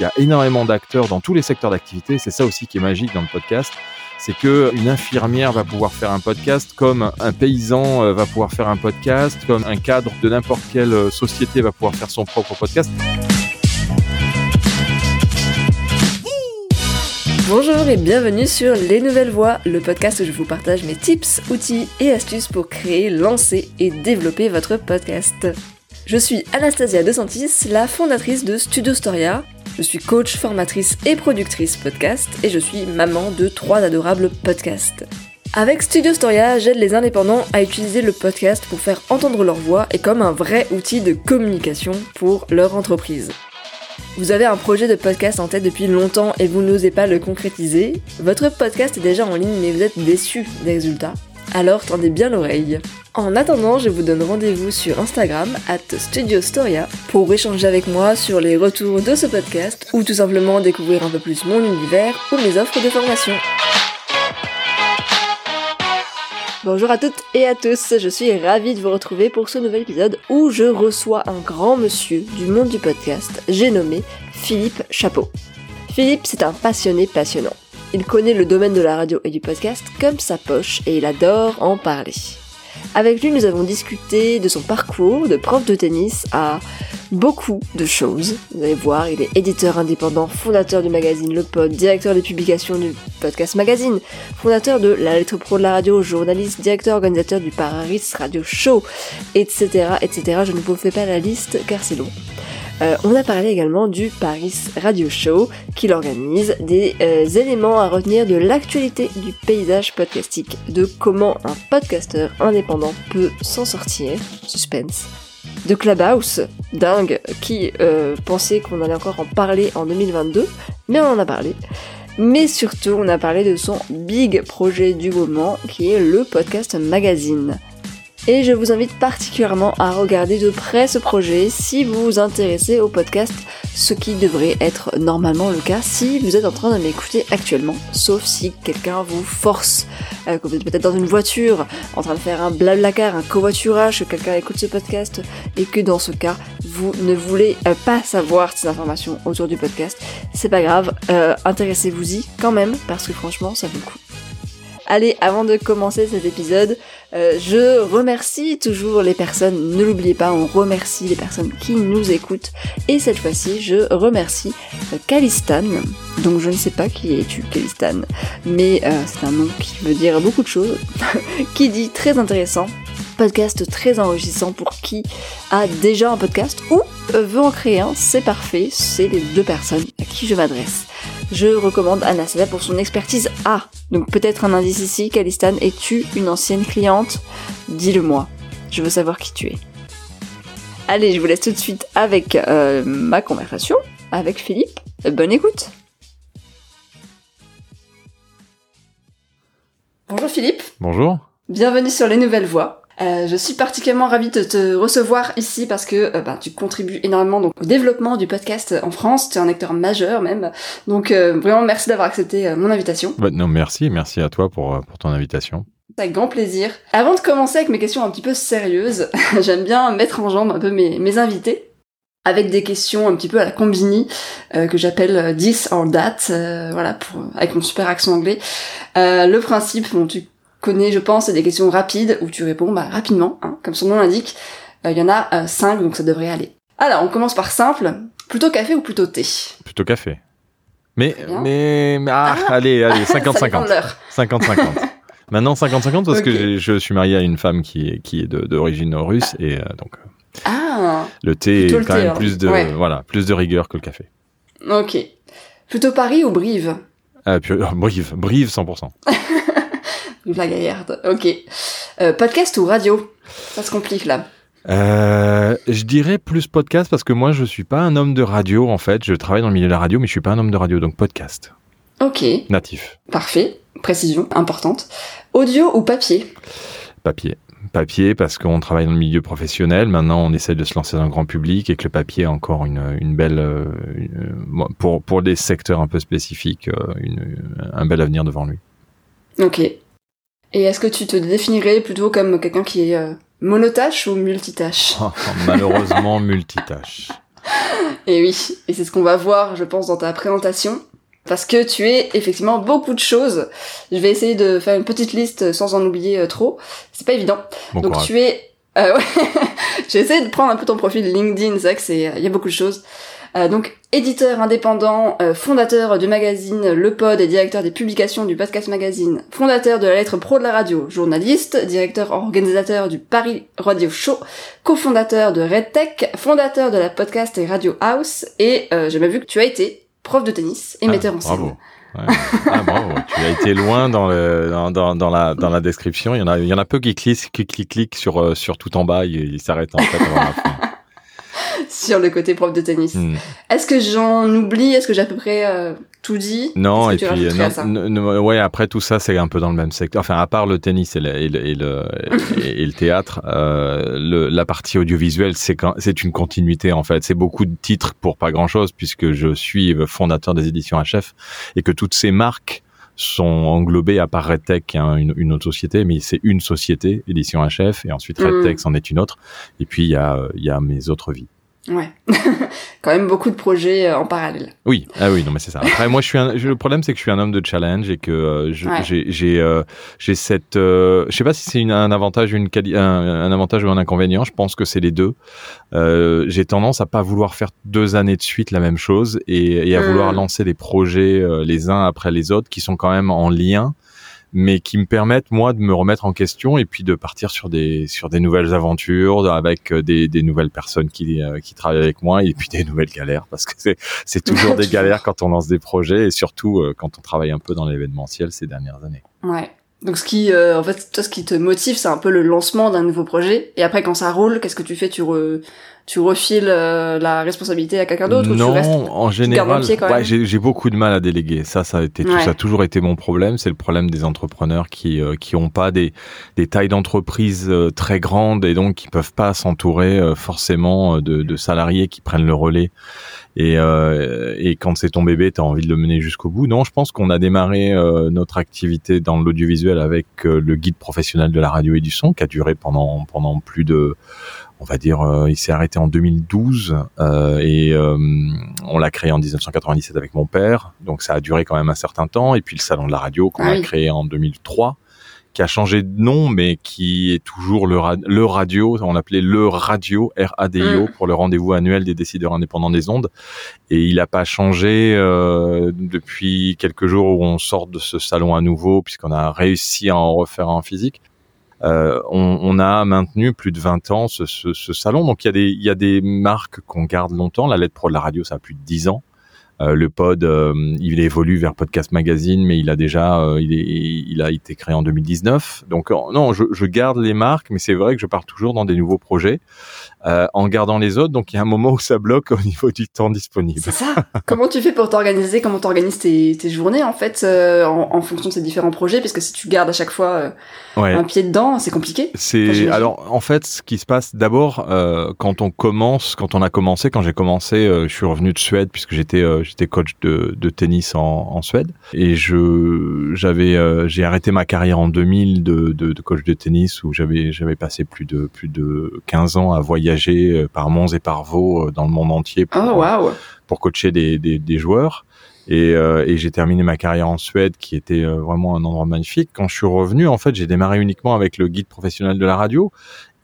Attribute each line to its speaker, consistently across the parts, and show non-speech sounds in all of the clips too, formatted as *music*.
Speaker 1: qu'il y a énormément d'acteurs dans tous les secteurs d'activité. C'est ça aussi qui est magique dans le podcast. C'est que une infirmière va pouvoir faire un podcast, comme un paysan euh, va pouvoir faire un podcast, comme un cadre de n'importe quelle euh, société va pouvoir faire son propre podcast.
Speaker 2: Bonjour et bienvenue sur Les Nouvelles Voix, le podcast où je vous partage mes tips, outils et astuces pour créer, lancer et développer votre podcast. Je suis Anastasia De Santis, la fondatrice de Studio Storia. Je suis coach, formatrice et productrice podcast et je suis maman de trois adorables podcasts. Avec Studio Storia, j'aide les indépendants à utiliser le podcast pour faire entendre leur voix et comme un vrai outil de communication pour leur entreprise. Vous avez un projet de podcast en tête depuis longtemps et vous n'osez pas le concrétiser Votre podcast est déjà en ligne mais vous êtes déçu des résultats Alors tendez bien l'oreille. En attendant, je vous donne rendez-vous sur Instagram, at Studio Storia, pour échanger avec moi sur les retours de ce podcast ou tout simplement découvrir un peu plus mon univers ou mes offres de formation. Bonjour à toutes et à tous, je suis ravie de vous retrouver pour ce nouvel épisode où je reçois un grand monsieur du monde du podcast, j'ai nommé Philippe Chapeau. Philippe, c'est un passionné passionnant. Il connaît le domaine de la radio et du podcast comme sa poche et il adore en parler. Avec lui, nous avons discuté de son parcours de prof de tennis à beaucoup de choses. Vous allez voir, il est éditeur indépendant, fondateur du magazine Le Pod, directeur des publications du podcast Magazine, fondateur de la Lettre Pro de la radio, journaliste, directeur organisateur du Paris Radio Show, etc., etc. Je ne vous fais pas la liste car c'est long. Euh, on a parlé également du Paris Radio Show qui organise des euh, éléments à retenir de l'actualité du paysage podcastique, de comment un podcasteur indépendant peut s'en sortir, suspense, de Clubhouse, dingue, qui euh, pensait qu'on allait encore en parler en 2022, mais on en a parlé. Mais surtout, on a parlé de son big projet du moment, qui est le podcast magazine et je vous invite particulièrement à regarder de près ce projet si vous vous intéressez au podcast, ce qui devrait être normalement le cas si vous êtes en train de m'écouter actuellement, sauf si quelqu'un vous force, euh, que vous êtes peut-être dans une voiture, en train de faire un blablacar, un covoiturage, que quelqu'un écoute ce podcast, et que dans ce cas, vous ne voulez euh, pas savoir ces informations autour du podcast, c'est pas grave, euh, intéressez-vous-y quand même, parce que franchement, ça vaut le coup. Allez, avant de commencer cet épisode, euh, je remercie toujours les personnes, ne l'oubliez pas, on remercie les personnes qui nous écoutent. Et cette fois-ci, je remercie euh, Kalistan. Donc je ne sais pas qui es-tu, Kalistan, mais euh, c'est un nom qui veut dire beaucoup de choses, *laughs* qui dit très intéressant, podcast très enrichissant pour qui a déjà un podcast ou veut en créer un, c'est parfait, c'est les deux personnes à qui je m'adresse je recommande Anastasia pour son expertise A. Donc peut-être un indice ici, Kalistan, es-tu une ancienne cliente? Dis-le moi, je veux savoir qui tu es. Allez, je vous laisse tout de suite avec euh, ma conversation avec Philippe. Bonne écoute Bonjour Philippe.
Speaker 1: Bonjour.
Speaker 2: Bienvenue sur Les Nouvelles Voix. Euh, je suis particulièrement ravie de te recevoir ici parce que euh, bah, tu contribues énormément donc, au développement du podcast en France. Tu es un acteur majeur même. Donc euh, vraiment merci d'avoir accepté mon invitation.
Speaker 1: Bah, non, merci, merci à toi pour, pour ton invitation.
Speaker 2: Avec grand plaisir. Avant de commencer avec mes questions un petit peu sérieuses, *laughs* j'aime bien mettre en jambe un peu mes, mes invités avec des questions un petit peu à la combini que j'appelle this or that voilà pour avec mon super accent anglais le principe bon tu connais, je pense, c'est des questions rapides où tu réponds bah, rapidement, hein, comme son nom l'indique. Euh, il y en a euh, cinq, donc ça devrait aller. Alors, on commence par simple. Plutôt café ou plutôt thé?
Speaker 1: Plutôt café. Mais, mais, ah, ah, allez, allez, *laughs* 50-50. 50-50. *laughs* Maintenant 50-50 parce que je suis marié à une femme qui est, qui est d'origine russe et euh, donc
Speaker 2: ah,
Speaker 1: le thé est quand même plus de voilà plus de rigueur que le café.
Speaker 2: Ok. Plutôt Paris ou Brive?
Speaker 1: Ah, Brive, Brive 100%. *laughs*
Speaker 2: la Gaillarde. Ok. Euh, podcast ou radio? Ça se complique là.
Speaker 1: Euh, je dirais plus podcast parce que moi je suis pas un homme de radio en fait. Je travaille dans le milieu de la radio mais je suis pas un homme de radio donc podcast.
Speaker 2: Ok.
Speaker 1: Natif.
Speaker 2: Parfait. Précision importante. Audio ou papier?
Speaker 1: Papier. Papier parce qu'on travaille dans le milieu professionnel. Maintenant on essaie de se lancer dans le grand public et que le papier a encore une, une belle euh, pour pour des secteurs un peu spécifiques une, un bel avenir devant lui.
Speaker 2: Ok. Et est-ce que tu te définirais plutôt comme quelqu'un qui est euh, monotâche ou multitâche
Speaker 1: Malheureusement *laughs* multitâche.
Speaker 2: et oui, et c'est ce qu'on va voir, je pense, dans ta présentation. Parce que tu es effectivement beaucoup de choses. Je vais essayer de faire une petite liste sans en oublier euh, trop. C'est pas évident. Donc tu es... Euh, *laughs* ouais. J'ai essayé de prendre un peu ton profil LinkedIn, c'est vrai que c'est... Il y a beaucoup de choses. Euh, donc éditeur indépendant, euh, fondateur du magazine Le Pod et directeur des publications du Podcast Magazine, fondateur de la lettre pro de la radio, journaliste, directeur organisateur du Paris Radio Show, cofondateur de RedTech, fondateur de la podcast et Radio House, et euh, j'ai même vu que tu as été prof de tennis et ah, metteur en scène.
Speaker 1: ah bravo, tu as été loin dans, le, dans, dans, la, dans la description. Il y en a, il y en a peu qui cliquent, qui cliquent, sur, sur tout en bas, ils il s'arrêtent en fait avant la fin. *laughs*
Speaker 2: sur le côté prof de tennis. Hmm. Est-ce que j'en oublie? Est-ce que j'ai à peu près euh, tout dit?
Speaker 1: Non, et puis non, ouais, après tout ça, c'est un peu dans le même secteur. Enfin, à part le tennis et le, et le, et le, *laughs* théâtre, euh, le, la partie audiovisuelle, c'est c'est une continuité en fait. C'est beaucoup de titres pour pas grand-chose puisque je suis fondateur des éditions HF et que toutes ces marques sont englobées à part RedTech, est une, une, autre société, mais c'est une société, édition HF, et ensuite RedTech, c'en est une autre. Et puis il y a, il y a mes autres vies.
Speaker 2: Ouais, *laughs* quand même beaucoup de projets euh, en parallèle.
Speaker 1: Oui, ah oui, non mais c'est ça. Après, moi, je suis un, le problème, c'est que je suis un homme de challenge et que euh, j'ai j'ai euh, j'ai cette, je sais pas si c'est un avantage, une un, un, avantage ou un inconvénient. Je pense que c'est les deux. j'ai tendance à pas vouloir faire deux années de suite la même chose et, et à vouloir hmm. lancer des projets les uns après les autres qui sont quand même en lien mais qui me permettent moi de me remettre en question et puis de partir sur des sur des nouvelles aventures avec euh, des, des nouvelles personnes qui euh, qui travaillent avec moi et puis des nouvelles galères parce que c'est c'est toujours des *laughs* galères quand on lance des projets et surtout euh, quand on travaille un peu dans l'événementiel ces dernières années.
Speaker 2: Ouais. Donc ce qui, en fait, toi, ce qui te motive, c'est un peu le lancement d'un nouveau projet. Et après, quand ça roule, qu'est-ce que tu fais? Tu re tu refiles euh, la responsabilité à quelqu'un d'autre
Speaker 1: Non,
Speaker 2: ou tu restes,
Speaker 1: en général, ouais, j'ai beaucoup de mal à déléguer. Ça, ça a été tout, ça a toujours été mon problème. C'est le problème des entrepreneurs qui euh, qui ont pas des des tailles d'entreprise euh, très grandes et donc qui peuvent pas s'entourer forcément de, de, salariés qui prennent le relais. Et, et quand c'est ton bébé, tu as envie de le mener jusqu'au bout. Non, je pense qu'on a démarré notre activité dans l'audiovisuel avec le guide professionnel de la radio et du son qui a duré pendant pendant plus de on va dire, euh, il s'est arrêté en 2012 euh, et euh, on l'a créé en 1997 avec mon père, donc ça a duré quand même un certain temps. Et puis le salon de la radio qu'on a créé en 2003, qui a changé de nom, mais qui est toujours le, le radio. On l'appelait le radio R-A-D-I-O mm. pour le rendez-vous annuel des décideurs indépendants des ondes. Et il n'a pas changé depuis quelques jours où on sort de ce salon à nouveau, puisqu'on a réussi à en refaire en physique. Euh, on, a maintenu plus de 20 ans ce salon. Donc il y a des, il y a des marques qu'on garde longtemps. La lettre pro de la radio, ça a plus de 10 ans. Euh, le pod, euh, il évolue vers Podcast Magazine, mais il a déjà, euh, il, est, il a été créé en 2019. Donc non, je, je, garde les marques, mais c'est vrai que je pars toujours dans des nouveaux projets en gardant les autres. Donc il y a un moment où ça bloque *laughs* au niveau du temps disponible.
Speaker 2: C'est ça. Comment tu fais pour t'organiser? Comment t'organises tes, tes journées en fait en, en, fonction de ces différents projets? Parce que si tu gardes à chaque fois un pied dedans, c'est compliqué.
Speaker 1: C'est alors en fait ce qui se passe d'abord quand on commence, quand on a commencé, quand j'ai commencé, je suis revenu de Suède puisque j'étais j'étais coach de, de tennis en, en, Suède et je j'avais euh, j'ai arrêté ma carrière en 2000 de, de, de coach de tennis où j'avais j'avais passé plus de plus de 15 ans à voyager euh, par Mons et par Vaux euh, dans le monde entier pour,
Speaker 2: oh,
Speaker 1: pour coacher des, des, des joueurs. Et, euh, et j'ai terminé ma carrière en Suède, qui était vraiment un endroit magnifique. Quand je suis revenu, en fait, j'ai démarré uniquement avec le guide professionnel de la radio.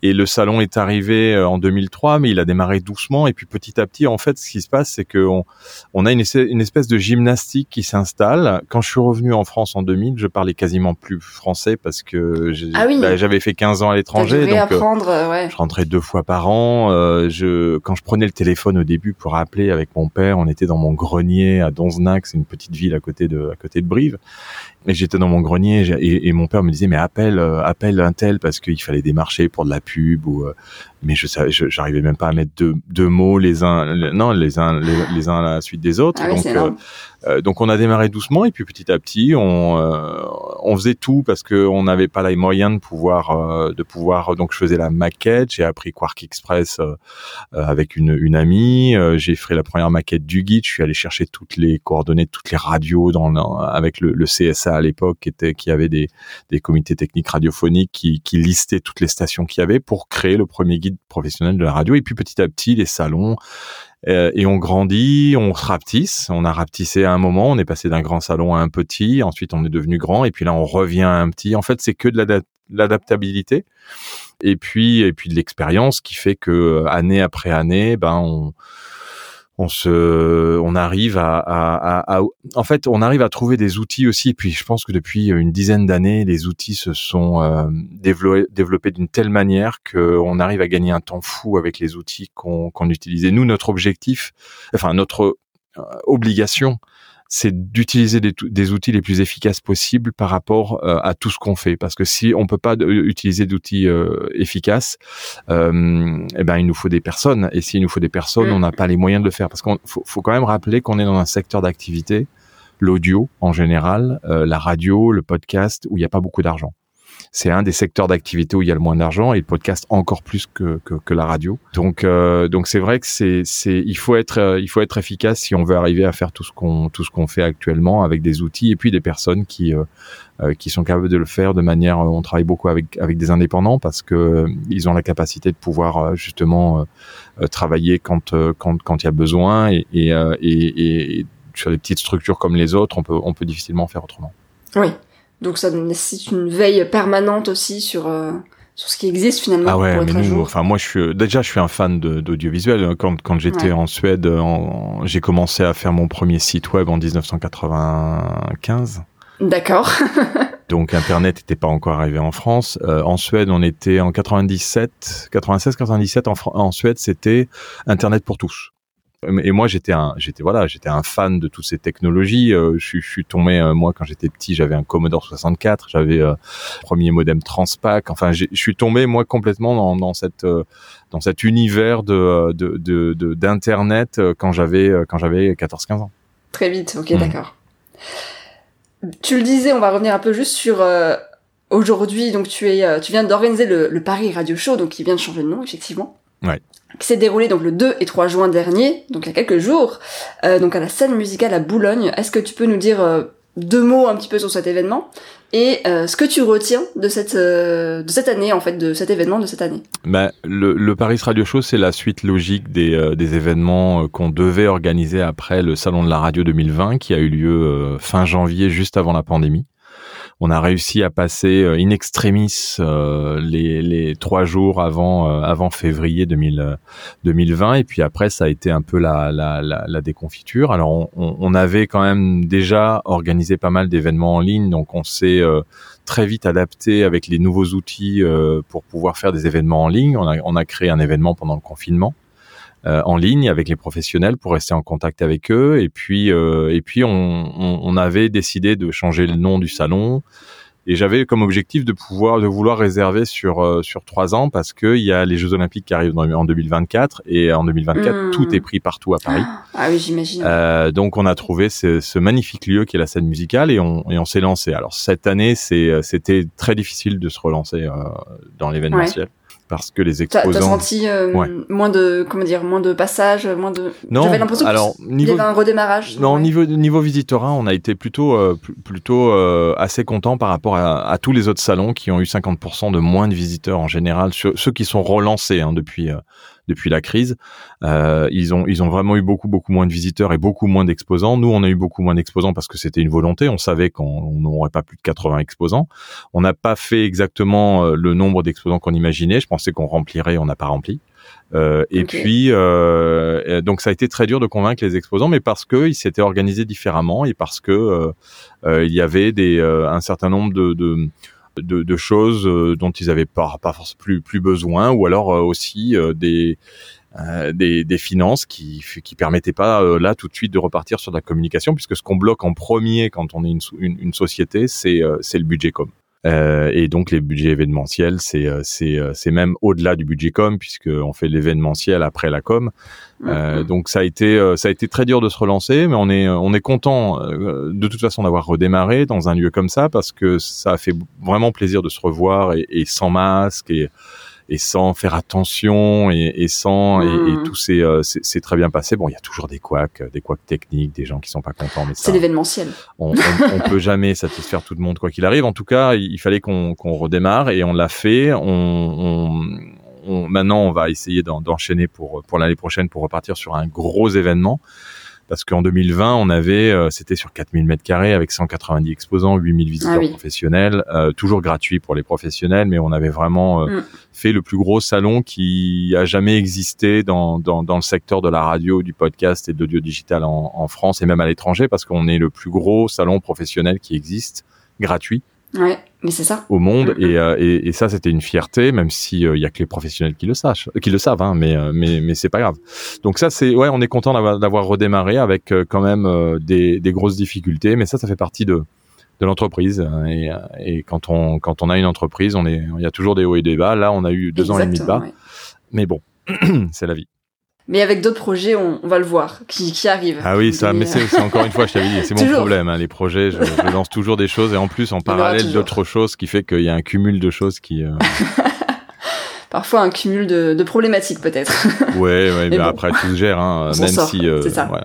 Speaker 1: Et le salon est arrivé euh, en 2003, mais il a démarré doucement. Et puis petit à petit, en fait, ce qui se passe, c'est qu'on on a une, une, espèce de gymnastique qui s'installe. Quand je suis revenu en France en 2000, je parlais quasiment plus français parce que
Speaker 2: ah
Speaker 1: bah, j'avais fait 15 ans à l'étranger. Donc
Speaker 2: apprendre, euh, ouais.
Speaker 1: je rentrais deux fois par an. Euh, je, quand je prenais le téléphone au début pour appeler avec mon père, on était dans mon grenier à Donzenac, c'est une petite ville à côté de, à côté de Brive. Et j'étais dans mon grenier et, et, mon père me disait mais appelle, appelle un tel parce qu'il fallait démarcher pour de la pub ou euh, mais je j'arrivais même pas à mettre deux, deux mots les uns non les uns les, uns à la suite des autres.
Speaker 2: Ah
Speaker 1: donc euh, euh, donc on a démarré doucement et puis petit à petit on euh, on faisait tout parce que on n'avait pas les moyens de pouvoir de pouvoir donc je faisais la maquette. J'ai appris Quark Express avec une une amie. J'ai fait la première maquette du guide je suis allé chercher toutes les coordonnées de toutes les radios dans avec le, le, CSA à l'époque qui était qui avait des des comités techniques radiophoniques qui qui listaient toutes les stations qu'il y avait pour créer le premier guide professionnel de la radio. Et puis petit à petit, les salons, euh, et on grandit, on se rapetisse. On a rapetissé à un moment, on est passé d'un grand salon à un petit, ensuite on est devenu grand, et puis là on revient à un petit. En fait, c'est que de l'adaptabilité, et puis et puis de l'expérience qui fait que euh, année après année, ben on on se, on arrive à, en fait, on arrive à trouver des outils aussi. Et puis, je pense que depuis une dizaine d'années, les outils se sont euh, développés, d'une telle manière qu'on arrive à gagner un temps fou avec les outils qu'on qu'on utilise. Et nous, notre objectif, enfin notre euh, obligation, c'est d'utiliser des, outils les plus efficaces possibles par rapport euh, à tout ce qu'on fait. Parce que si on peut pas utiliser d'outils euh, efficaces, euh, eh ben il nous faut des personnes. Et s'il nous faut des personnes, on n'a pas les moyens de le faire. Parce qu'il faut, faut, quand même rappeler qu'on est dans un secteur d'activité, l'audio en général, la radio, le podcast, où il n'y a pas beaucoup d'argent c'est un des secteurs d'activité où il y a le moins d'argent et le podcast encore plus que, que, que la radio. Donc euh, donc c'est vrai que c'est c'est il faut être euh, il faut être efficace si on veut arriver à faire tout ce qu'on tout ce qu'on fait actuellement avec des outils et puis des personnes qui euh, euh qui sont capables de le faire de manière on travaille beaucoup avec avec des indépendants parce que ils ont la capacité de pouvoir justement travailler quand quand quand il y a besoin et et, et, et sur des petites structures comme les autres on peut on peut difficilement faire autrement.
Speaker 2: Oui. Donc ça nécessite une veille permanente aussi sur euh, sur ce qui existe finalement
Speaker 1: ah ouais,
Speaker 2: pour
Speaker 1: mais nous. Enfin moi je suis déjà je suis un fan d'audiovisuel. Quand quand j'étais en Suède, j'ai commencé à faire mon premier site web en 1995.
Speaker 2: D'accord. *laughs*
Speaker 1: Donc Internet n'était pas encore arrivé en France. Euh, en Suède, on était en 97, 96, 97. En, en Suède, c'était Internet pour tous et moi j'étais un j'étais voilà j'étais un fan de toutes ces technologies. Euh, je, je, suis tombé euh, moi quand j'étais petit j'avais un Commodore 64 j'avais euh, premier modem Transpac. Enfin je suis tombé moi complètement dans, dans cette euh, dans cet univers de de d'internet de, quand j'avais quand j'avais 14 15 ans.
Speaker 2: Très vite. Ok mmh. d'accord. Tu le disais on va revenir un peu juste sur aujourd'hui. Donc tu es tu viens d'organiser le, le Paris Radio Show donc qui vient de changer de nom effectivement.
Speaker 1: Ouais
Speaker 2: qui s'est déroulé donc le 2 et 3 juin dernier, donc il y a quelques jours, euh, donc à la scène musicale à Boulogne. Est-ce que tu peux nous dire euh, deux mots un petit peu sur cet événement et euh, ce que tu retiens de cette de cette année en fait de cet événement de cette année?
Speaker 1: Bah, le, Paris Radio Show c'est la suite logique des, des événements qu'on devait organiser après le salon de la radio 2020 qui a eu lieu fin janvier juste avant la pandémie on a réussi à passer euh, in extremis euh, les, les trois jours avant euh, avant février 2000, 2020 et puis après ça a été un peu la, la, la, la déconfiture. Alors on, on, avait quand même déjà organisé pas mal d'événements en ligne, donc on s'est très vite adapté avec les nouveaux outils pour pouvoir faire des événements en ligne. On a, on a créé un événement pendant le confinement euh, en ligne avec les professionnels pour rester en contact avec eux. Et puis, euh, et puis on, on, on, avait décidé de changer le nom du salon. Et j'avais comme objectif de pouvoir, de vouloir réserver sur euh, sur trois ans parce que il y a les Jeux Olympiques qui arrivent en 2024 et en 2024 mmh. tout est pris partout à Paris.
Speaker 2: Ah oui, j'imagine.
Speaker 1: Euh, donc on a trouvé ce, ce, magnifique lieu qui est la scène musicale et on et on s'est lancé. Alors cette année, c'est c'était très difficile de se relancer euh, dans l'événementiel. Ouais parce que les exposants.
Speaker 2: T'as senti euh, ouais. moins de comment dire moins de passages, moins de.
Speaker 1: Non.
Speaker 2: J'avais l'impression
Speaker 1: alors
Speaker 2: qu'il y avait un redémarrage.
Speaker 1: Non, ouais. niveau niveau visitorat, on a été plutôt euh, plutôt euh, assez content par rapport à, à, tous les autres salons qui ont eu 50% de moins de visiteurs en général, ceux qui sont relancés hein, depuis euh, depuis la crise. Euh, ils ont ils ont vraiment eu beaucoup beaucoup moins de visiteurs et beaucoup moins d'exposants. Nous, on a eu beaucoup moins d'exposants parce que c'était une volonté. On savait qu'on n'aurait pas plus de 80 exposants. On n'a pas fait exactement euh, le nombre d'exposants qu'on imaginait. Je pensais qu'on remplirait, on n'a pas rempli. Euh, et okay. puis, euh, donc ça a été très dur de convaincre les exposants, mais parce que ils s'étaient organisés différemment et parce que euh, euh il y avait des un certain nombre de, de de, choses euh, dont ils avaient pas, pas forcément plus, plus besoin, ou alors euh, aussi euh, des, des, des, finances qui qui permettaient pas là tout de suite de repartir sur la communication, puisque ce qu'on bloque en premier quand on est une, une, une société, c'est c'est le budget com. Euh, et donc les budgets événementiels, c'est c'est c'est même au-delà du budget com puisque on fait l'événementiel après la com. Euh, donc ça a été ça a été très dur de se relancer, mais on est on est content de toute façon d'avoir redémarré dans un lieu comme ça parce que ça a fait vraiment plaisir de se revoir et, et sans masque et et sans faire attention et, et sans et, et
Speaker 2: Mm.
Speaker 1: tout s'est euh, c'est c'est très bien passé. Bon, il y a toujours des couacs, des couacs techniques, des gens qui sont pas contents, mais
Speaker 2: C'est l'événementiel.
Speaker 1: on, on, on peut jamais satisfaire tout le monde quoi qu'il arrive. En tout cas, il, il fallait qu'on qu'on redémarre et on l'a fait. On, on, on- maintenant, on va essayer d'en- d'enchaîner pour pour l'année prochaine pour repartir sur un gros événement. Parce qu'en 2020, on avait, euh, c'était sur 4000 mètres carrés avec 190 exposants, 8000 visiteurs
Speaker 2: Ah oui.
Speaker 1: professionnels, euh, toujours gratuit pour les professionnels, mais on avait vraiment euh,
Speaker 2: Mm.
Speaker 1: fait le plus gros salon qui a jamais existé dans, dans, dans le secteur de la radio, du podcast et de l'audio digital en, en France et même à l'étranger, parce qu'on est le plus gros salon professionnel qui existe, gratuit
Speaker 2: Ouais, mais c'est ça.
Speaker 1: au monde
Speaker 2: Mhm.
Speaker 1: et, euh, et, et ça c'était une fierté même si il y a que les professionnels qui le sachent qui le savent hein, mais euh, mais mais c'est pas grave donc ça c'est ouais on est content d'avoir d'avoir redémarré avec euh, quand même euh, des, des grosses difficultés mais ça ça fait partie de de l'entreprise hein, et, euh, et quand on quand on a une entreprise on est il y a toujours des hauts et des bas là on a eu deux ans et demi de bas
Speaker 2: ouais.
Speaker 1: mais bon *clears throat* c'est la vie
Speaker 2: Mais avec d'autres projets, on, on va le voir, qui, qui arrivent.
Speaker 1: ah oui ça
Speaker 2: Des-
Speaker 1: mais c'est encore une fois je t'avais dit c'est mon problème hein, les projets je, je lance toujours des choses et en plus en parallèle d'autres choses qui fait qu'il y a un cumul de choses qui euh, *laughs*
Speaker 2: Parfois un cumul de, de problématiques, peut-être. *laughs*
Speaker 1: Ouais, ouais, mais
Speaker 2: bon.
Speaker 1: après tout se gère, hein, même
Speaker 2: sort,
Speaker 1: si, euh,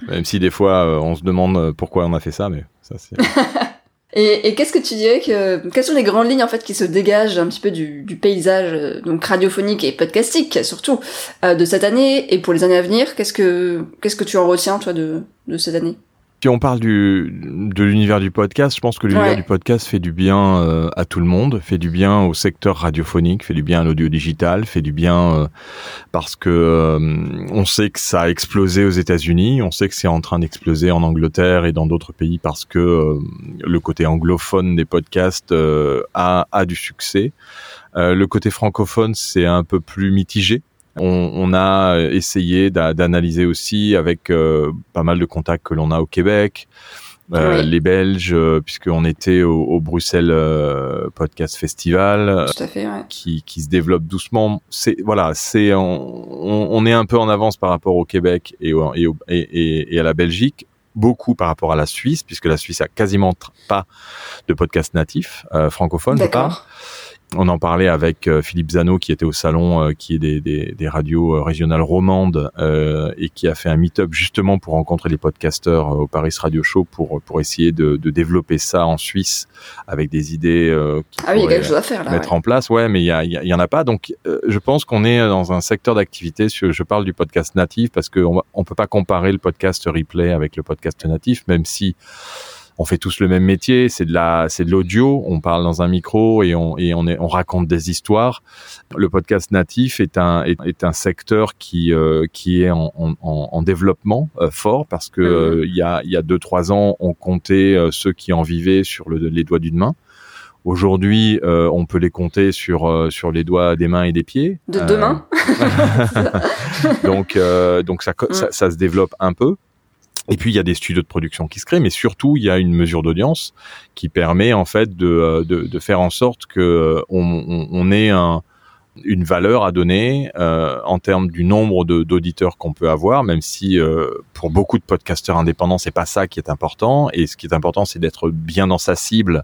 Speaker 1: même si des fois euh, on se demande pourquoi on a fait ça, mais ça c'est. *laughs*
Speaker 2: Et, qu'est-ce que tu dirais que quelles sont les grandes lignes en fait qui se dégagent un petit peu du, du paysage euh, donc radiophonique et podcastique surtout euh, de cette année et pour les années à venir? Qu'est-ce que qu'est-ce que tu en retiens toi de, de cette année?
Speaker 1: Si on parle du de l'univers du podcast, je pense que l'univers
Speaker 2: Ouais.
Speaker 1: du podcast fait du bien euh, à tout le monde, fait du bien au secteur radiophonique, fait du bien à l'audio digital, fait du bien euh, parce que euh, on sait que ça a explosé aux États-Unis, on sait que c'est en train d'exploser en Angleterre et dans d'autres pays parce que euh, le côté anglophone des podcasts euh, a a du succès. Euh, le côté francophone, c'est un peu plus mitigé. On, on a essayé d'a- d'analyser aussi avec euh, pas mal de contacts que l'on a au Québec, euh,
Speaker 2: Oui.
Speaker 1: les Belges, euh, puisqu'on était au, au Bruxelles euh, Podcast Festival, euh,
Speaker 2: Tout à fait, ouais.
Speaker 1: qui, qui se développe doucement. C'est voilà, c'est on, on- est un peu en avance par rapport au Québec et, au- et, au- et, à la Belgique. Beaucoup par rapport à la Suisse, puisque la Suisse a quasiment pas de podcast natif euh, francophone, je parle. On en parlait avec euh, Philippe Zano qui était au salon, euh, qui est des, des, des radios euh, régionales romandes euh, et qui a fait un meet-up justement pour rencontrer les podcasteurs au Paris Radio Show pour pour essayer de, de développer ça en Suisse avec des idées euh, qui
Speaker 2: Ah oui, il y a
Speaker 1: pourraient
Speaker 2: quelque chose à faire là.
Speaker 1: mettre
Speaker 2: ouais.
Speaker 1: en place. Ouais, mais il y, a- il y, en a pas. Donc, je pense qu'on est dans un secteur d'activité. sur- Je parle du podcast natif parce qu'on on peut pas comparer le podcast replay avec le podcast natif, même si on fait tous le même métier. C'est de la, c'est de l'audio. On parle dans un micro et on et on est, on raconte des histoires. Le podcast natif est un est, est un secteur qui euh, qui est en, en, en- en développement euh, fort parce que euh, il y a il y a deux trois ans, on comptait euh, ceux qui en vivaient sur le, les doigts d'une main. Aujourd'hui, euh, on peut les compter sur euh, sur les doigts des mains et des pieds.
Speaker 2: De
Speaker 1: Euh,
Speaker 2: demain *laughs* *laughs*
Speaker 1: donc euh, donc ça,
Speaker 2: Mm.
Speaker 1: ça ça se développe un peu. Et puis il y a des studios de production qui se créent, mais surtout il y a une mesure d'audience qui permet en fait de euh, de, faire en sorte que euh, on, on, ait un une valeur à donner euh, en termes du nombre d'auditeurs qu'on peut avoir, même si pour beaucoup de podcasteurs indépendants, c'est pas ça qui est important. Et ce qui est important, c'est d'être bien dans sa cible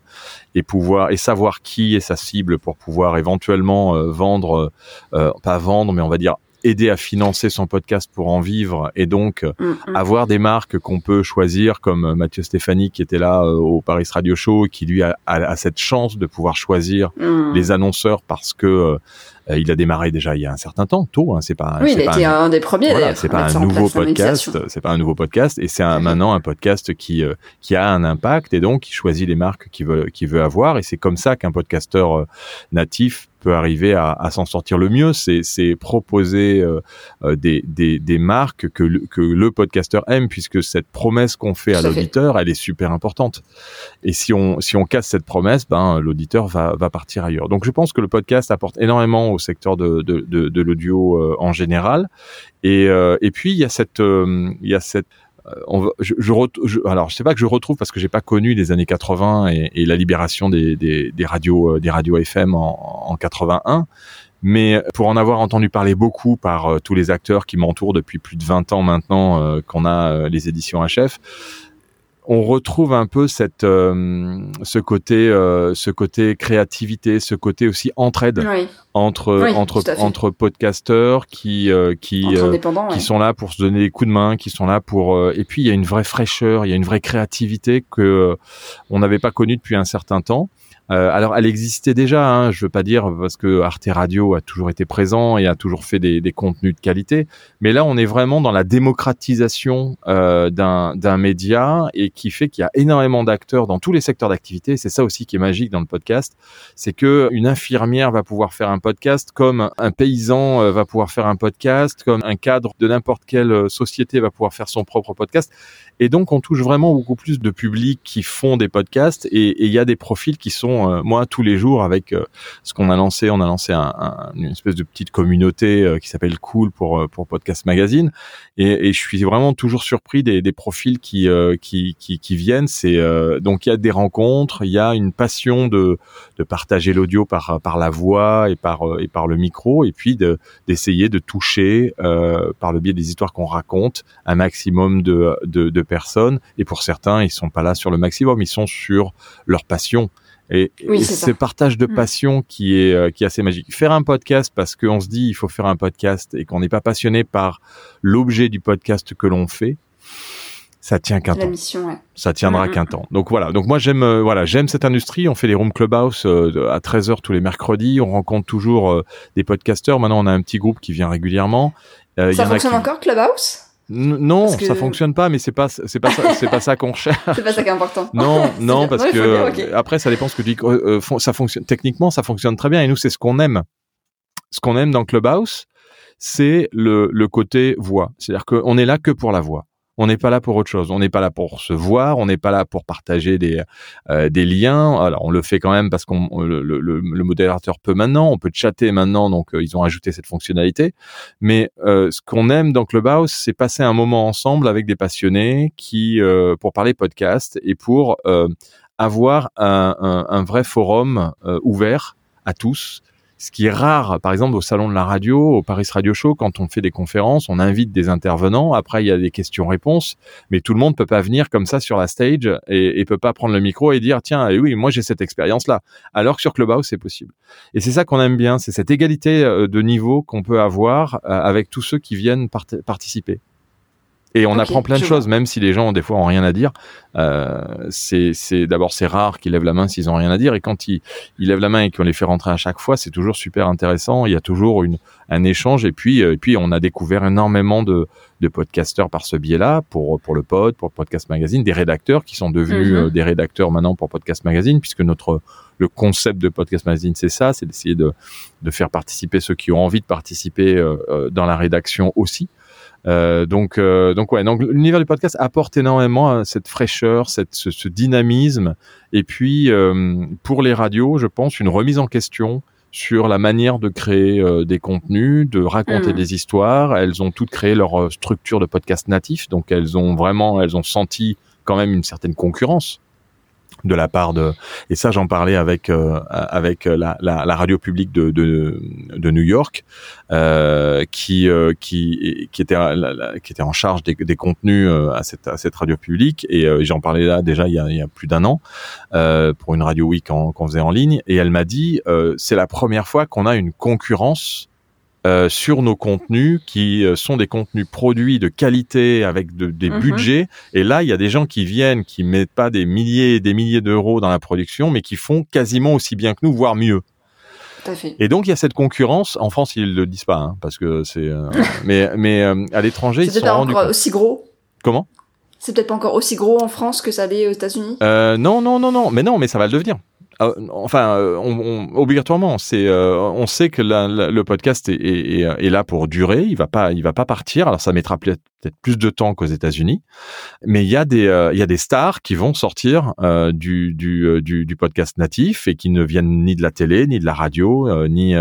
Speaker 1: et pouvoir et savoir qui est sa cible pour pouvoir éventuellement vendre, pas vendre, mais on va dire aider à financer son podcast pour en vivre et donc
Speaker 2: Mm, mm.
Speaker 1: avoir des marques qu'on peut choisir comme euh, Mathieu Stéphanie qui était là euh, au Paris Radio Show et qui lui a, a- a cette chance de pouvoir choisir
Speaker 2: Mm.
Speaker 1: les annonceurs parce que euh, il a démarré déjà il y a un certain temps, tôt. Hein, c'est pas.
Speaker 2: Oui, il a été
Speaker 1: un-
Speaker 2: un des premiers
Speaker 1: voilà, c'est pas un nouveau podcast, c'est pas un nouveau podcast, et c'est maintenant un podcast qui euh, qui a un impact et donc qui choisit les marques qu'il veut qu'il veut avoir, et c'est comme ça qu'un podcasteur euh, natif peut arriver à, à s'en sortir le mieux. C'est proposer euh, euh, des, des des marques que le, que le podcasteur aime, puisque cette promesse qu'on fait à l'auditeur, elle est super importante. Et si on si on casse cette promesse, ben l'auditeur va va partir ailleurs. Donc je pense que le podcast apporte énormément au secteur de de de, de l'audio euh, en général. Et euh, et puis il y a cette euh, il y a cette on va, je, je, je- alors je sais pas que je retrouve parce que j'ai pas connu les années 80 et, et la libération des, des, des radios euh, des radios FM en, en 81 mais pour en avoir entendu parler beaucoup par euh, tous les acteurs qui m'entourent depuis plus de 20 ans maintenant euh, qu'on a euh, les éditions HF on retrouve un peu cette, euh, ce côté, euh, ce côté créativité, ce côté aussi entraide entre entre entre podcasteurs qui euh, qui qui sont là pour se donner des coups de main, qui sont là pour et puis il y a une vraie fraîcheur, il y a une vraie créativité que on n'avait pas connue depuis un certain temps. Euh, alors, elle existait déjà, hein, je veux pas dire parce que Arte Radio a toujours été présent et a toujours fait des, des contenus de qualité, mais là, on est vraiment dans la démocratisation euh, d'un média et qui fait qu'il y a énormément d'acteurs dans tous les secteurs d'activité. C'est ça aussi qui est magique dans le podcast, c'est que une infirmière va pouvoir faire un podcast, comme un paysan euh, va pouvoir faire un podcast, comme un cadre de n'importe quelle euh, société va pouvoir faire son propre podcast. Et donc, on touche vraiment beaucoup plus de publics qui font des podcasts et il y a des profils qui sont, euh, moi, tous les jours avec euh, ce qu'on a lancé, on a lancé un, une espèce de petite communauté euh, qui s'appelle Cool pour, pour Podcast Magazine. Et, je suis vraiment toujours surpris des, profils qui, qui, viennent. C'est donc il y a des rencontres, il y a une passion de, de partager l'audio par, par la voix et par, et par le micro, et puis d'essayer de, toucher par le biais des histoires qu'on raconte un maximum de, de, de personnes. Et pour certains, ils sont pas là sur le maximum, ils sont sur leur passion. Et, ce partage de mm. passion qui est euh, qui est assez magique. Faire un podcast parce qu'on se dit il faut faire un podcast et qu'on n'est pas passionné par l'objet du podcast que l'on fait, ça tient qu'un temps.
Speaker 2: Mission,
Speaker 1: Ça tiendra mm, mm, qu'un temps. Donc voilà. Donc moi j'aime euh, voilà j'aime cette industrie. On fait des room clubhouse euh, à 13 h tous les mercredis. On rencontre toujours des podcasteurs. Maintenant on a un petit groupe qui vient régulièrement.
Speaker 2: ça fonctionne encore clubhouse?
Speaker 1: Non, ça fonctionne pas, mais c'est pas c'est pas ça, c'est pas ça qu'on *laughs* cherche.
Speaker 2: c'est pas ça qui est important.
Speaker 1: Non, *laughs* non, parce que après ça dépend ce que tu dis. Euh, ça fonctionne techniquement, ça fonctionne très bien et nous c'est ce qu'on aime. Ce qu'on aime dans Clubhouse, c'est le le côté voix. C'est-à-dire qu'on est là que pour la voix. On n'est pas là pour autre chose. On n'est pas là pour se voir. On n'est pas là pour partager des euh, des liens. Alors on le fait quand même parce qu'on le, le, le, modérateur peut maintenant. On peut chatter maintenant. Donc euh, ils ont ajouté cette fonctionnalité. Mais euh, ce qu'on aime dans Clubhouse, c'est passer un moment ensemble avec des passionnés qui pour parler podcast et pour avoir un, un, un, vrai forum ouvert à tous ce qui est rare, par exemple, au salon de la radio, au Paris Radio Show, quand on fait des conférences, on invite des intervenants. Après, il y a des questions-réponses, mais tout le monde peut pas venir comme ça sur la stage et, et peut pas prendre le micro et dire tiens, eh oui, moi j'ai cette expérience-là. Alors que sur Clubhouse, c'est possible. Et c'est ça qu'on aime bien, c'est cette égalité euh, de niveau qu'on peut avoir euh, avec tous ceux qui viennent participer. Et on apprend plein de choses, même si les gens des fois ont rien à dire. Euh, c'est d'abord c'est rare qu'ils lèvent la main s'ils ont rien à dire, et quand ils, ils lèvent la main et qu'on les fait rentrer à chaque fois, c'est toujours super intéressant. Il y a toujours une, un échange, et puis euh, et puis on a découvert énormément de, de podcasteurs par ce biais-là, pour pour le pod, pour Podcast Magazine, des rédacteurs qui sont devenus mhm. euh, des rédacteurs maintenant pour Podcast Magazine, puisque notre le concept de Podcast Magazine, c'est ça, c'est d'essayer de, de faire participer ceux qui ont envie de participer euh, dans la rédaction aussi. Euh, donc, euh, donc ouais, donc l'univers du podcast apporte énormément euh, cette fraîcheur, cette, ce, ce dynamisme, et puis pour les radios, je pense une remise en question sur la manière de créer des contenus, de raconter mm. des histoires. Elles ont toutes créé leur structure de podcast natif, donc elles ont vraiment, elles ont senti quand même une certaine concurrence de la part de et ça j'en parlais avec euh, avec la, la, la, radio publique de, de, de New York euh, qui euh, qui qui était qui était en charge des, des contenus euh, à cette à cette radio publique. Et j'en parlais là déjà il y a, il y a plus d'un an pour une radio week qu'on faisait en ligne. Et elle m'a dit c'est la première fois qu'on a une concurrence euh, sur nos contenus qui euh, sont des contenus produits de qualité avec des mhm. budgets. Et là, il y a des gens qui viennent, qui mettent pas des milliers et des milliers d'euros dans la production, mais qui font quasiment aussi bien que nous, voire mieux. Et donc il y a cette concurrence. En France, ils le disent pas, hein, parce que c'est. Euh, *laughs* mais mais à l'étranger, ils sont rendus.
Speaker 2: C'est aussi gros.
Speaker 1: Comment?
Speaker 2: C'est peut-être pas encore aussi gros en France que ça l'est aux États-Unis?
Speaker 1: non non non non, mais non, mais ça va le devenir. Ah, enfin, euh, on, obligatoirement, c'est, euh, on sait que le podcast est, est, est, là pour durer. Il va pas, il va pas partir. Alors ça mettra peut-être plus de temps qu'aux États-Unis, mais il y a des, euh, il y a des stars qui vont sortir du, du, du, du, podcast natif et qui ne viennent ni de la télé, ni de la radio, ni,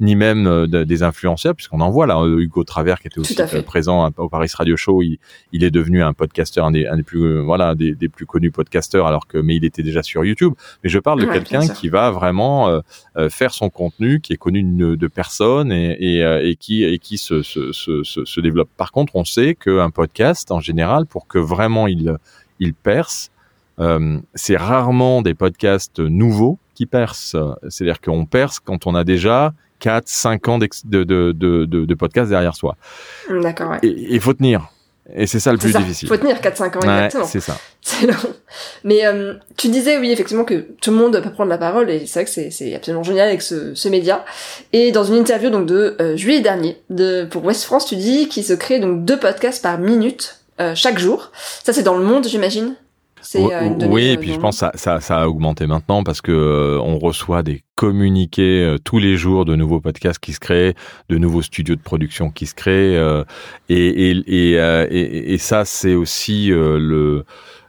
Speaker 1: ni même des influenceurs, puisqu'on en voit là Hugo Travers qui était aussi présent au Paris Radio Show. Il, il est devenu un podcasteur, un des, un des plus, voilà, des, des, plus connus podcasteurs, alors que, mais il était déjà sur YouTube. Mais je parle de quelqu'un qui va vraiment euh, euh, faire son contenu, qui est connu de, de personnes et, et, euh, et, qui, et qui se, se, se, se, développe. Par contre, on sait qu'un podcast, en général, pour que vraiment il ils percent. Euh, c'est rarement des podcasts nouveaux qui percent. C'est-à-dire qu'on perce quand on a déjà 4, 5 ans de, de, de, de, de podcasts derrière soi.
Speaker 2: D'accord, ouais.
Speaker 1: Il faut tenir. Et c'est ça le plus
Speaker 2: ça.
Speaker 1: difficile.
Speaker 2: faut tenir 4-5 ans, exactement.
Speaker 1: c'est ça. *laughs*
Speaker 2: C'est long. Mais euh, tu disais, oui, effectivement, que tout le monde peut prendre la parole, et c'est vrai que c'est absolument génial avec ce, ce média. Et dans une interview donc de euh, juillet dernier, de, pour West France, tu dis qu'il se crée donc deux podcasts par minute, euh, chaque jour. Ça, c'est dans le monde, j'imagine?
Speaker 1: Oui, et puis je pense que ça, ça, ça, a augmenté maintenant parce que euh, on reçoit des communiqués euh, tous les jours de nouveaux podcasts qui se créent, de nouveaux studios de production qui se créent, et, et, et, et, ça c'est aussi le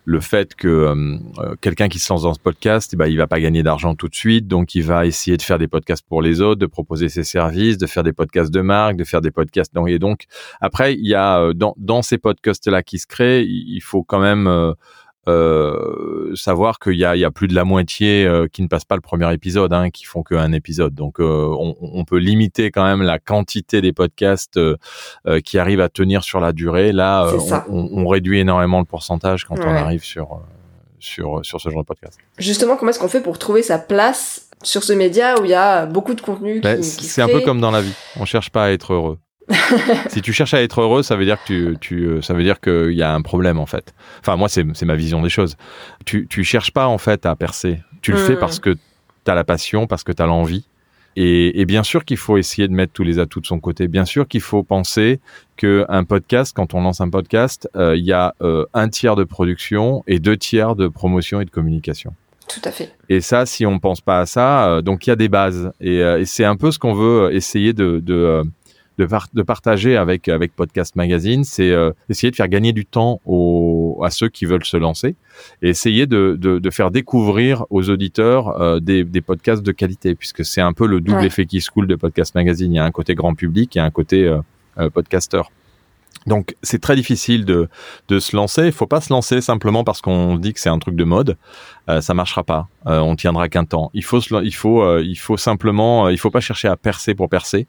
Speaker 1: le fait que quelqu'un qui se lance dans ce podcast, bah, il va pas gagner d'argent tout de suite, donc il va essayer de faire des podcasts pour les autres, de proposer ses services, de faire des podcasts de marque, de faire des podcasts. Et donc après, il y a dans, dans ces podcasts là qui se créent, il faut quand même euh, savoir qu'il y a, il y a plus de la moitié euh, qui ne passent pas le premier épisode, hein, qui font qu'un épisode. Donc, euh, on, on, peut limiter quand même la quantité des podcasts euh, qui arrivent à tenir sur la durée. Là, on, on, réduit énormément le pourcentage quand on arrive sur sur sur ce genre de podcast.
Speaker 2: Justement, comment est-ce qu'on fait pour trouver sa place sur ce média où il y a beaucoup de contenu
Speaker 1: ben, C'est un peu comme dans la vie. On cherche pas à être heureux. *laughs* si tu cherches à être heureux, ça veut dire que tu, tu euh, ça veut dire qu'il y a un problème en fait. Enfin moi c'est ma vision des choses. Tu tu cherches pas en fait à percer. Tu le fais hmm. parce que tu as la passion, parce que tu as l'envie. Et, et, bien sûr qu'il faut essayer de mettre tous les atouts de son côté. Bien sûr qu'il faut penser que un podcast, quand on lance un podcast, euh, il y a euh, un tiers de production et deux tiers de promotion et de communication.
Speaker 2: Tout à fait.
Speaker 1: Et ça, si on pense pas à ça, donc il y a des bases. Et, et c'est un peu ce qu'on veut essayer de, de de, de partager avec avec Podcast Magazine, c'est euh, essayer de faire gagner du temps aux, à ceux qui veulent se lancer et essayer de, de, de faire découvrir aux auditeurs euh, des, des, podcasts de qualité, puisque c'est un peu le double effet qui se coule de Podcast Magazine. Il y a un côté grand public et un côté euh, podcasteur. Donc c'est très difficile de, de se lancer. Il faut pas se lancer simplement parce qu'on dit que c'est un truc de mode. Euh, ça marchera pas. Euh, on tiendra qu'un temps. Il faut, il faut, euh, il faut simplement, euh, il faut pas chercher à percer pour percer.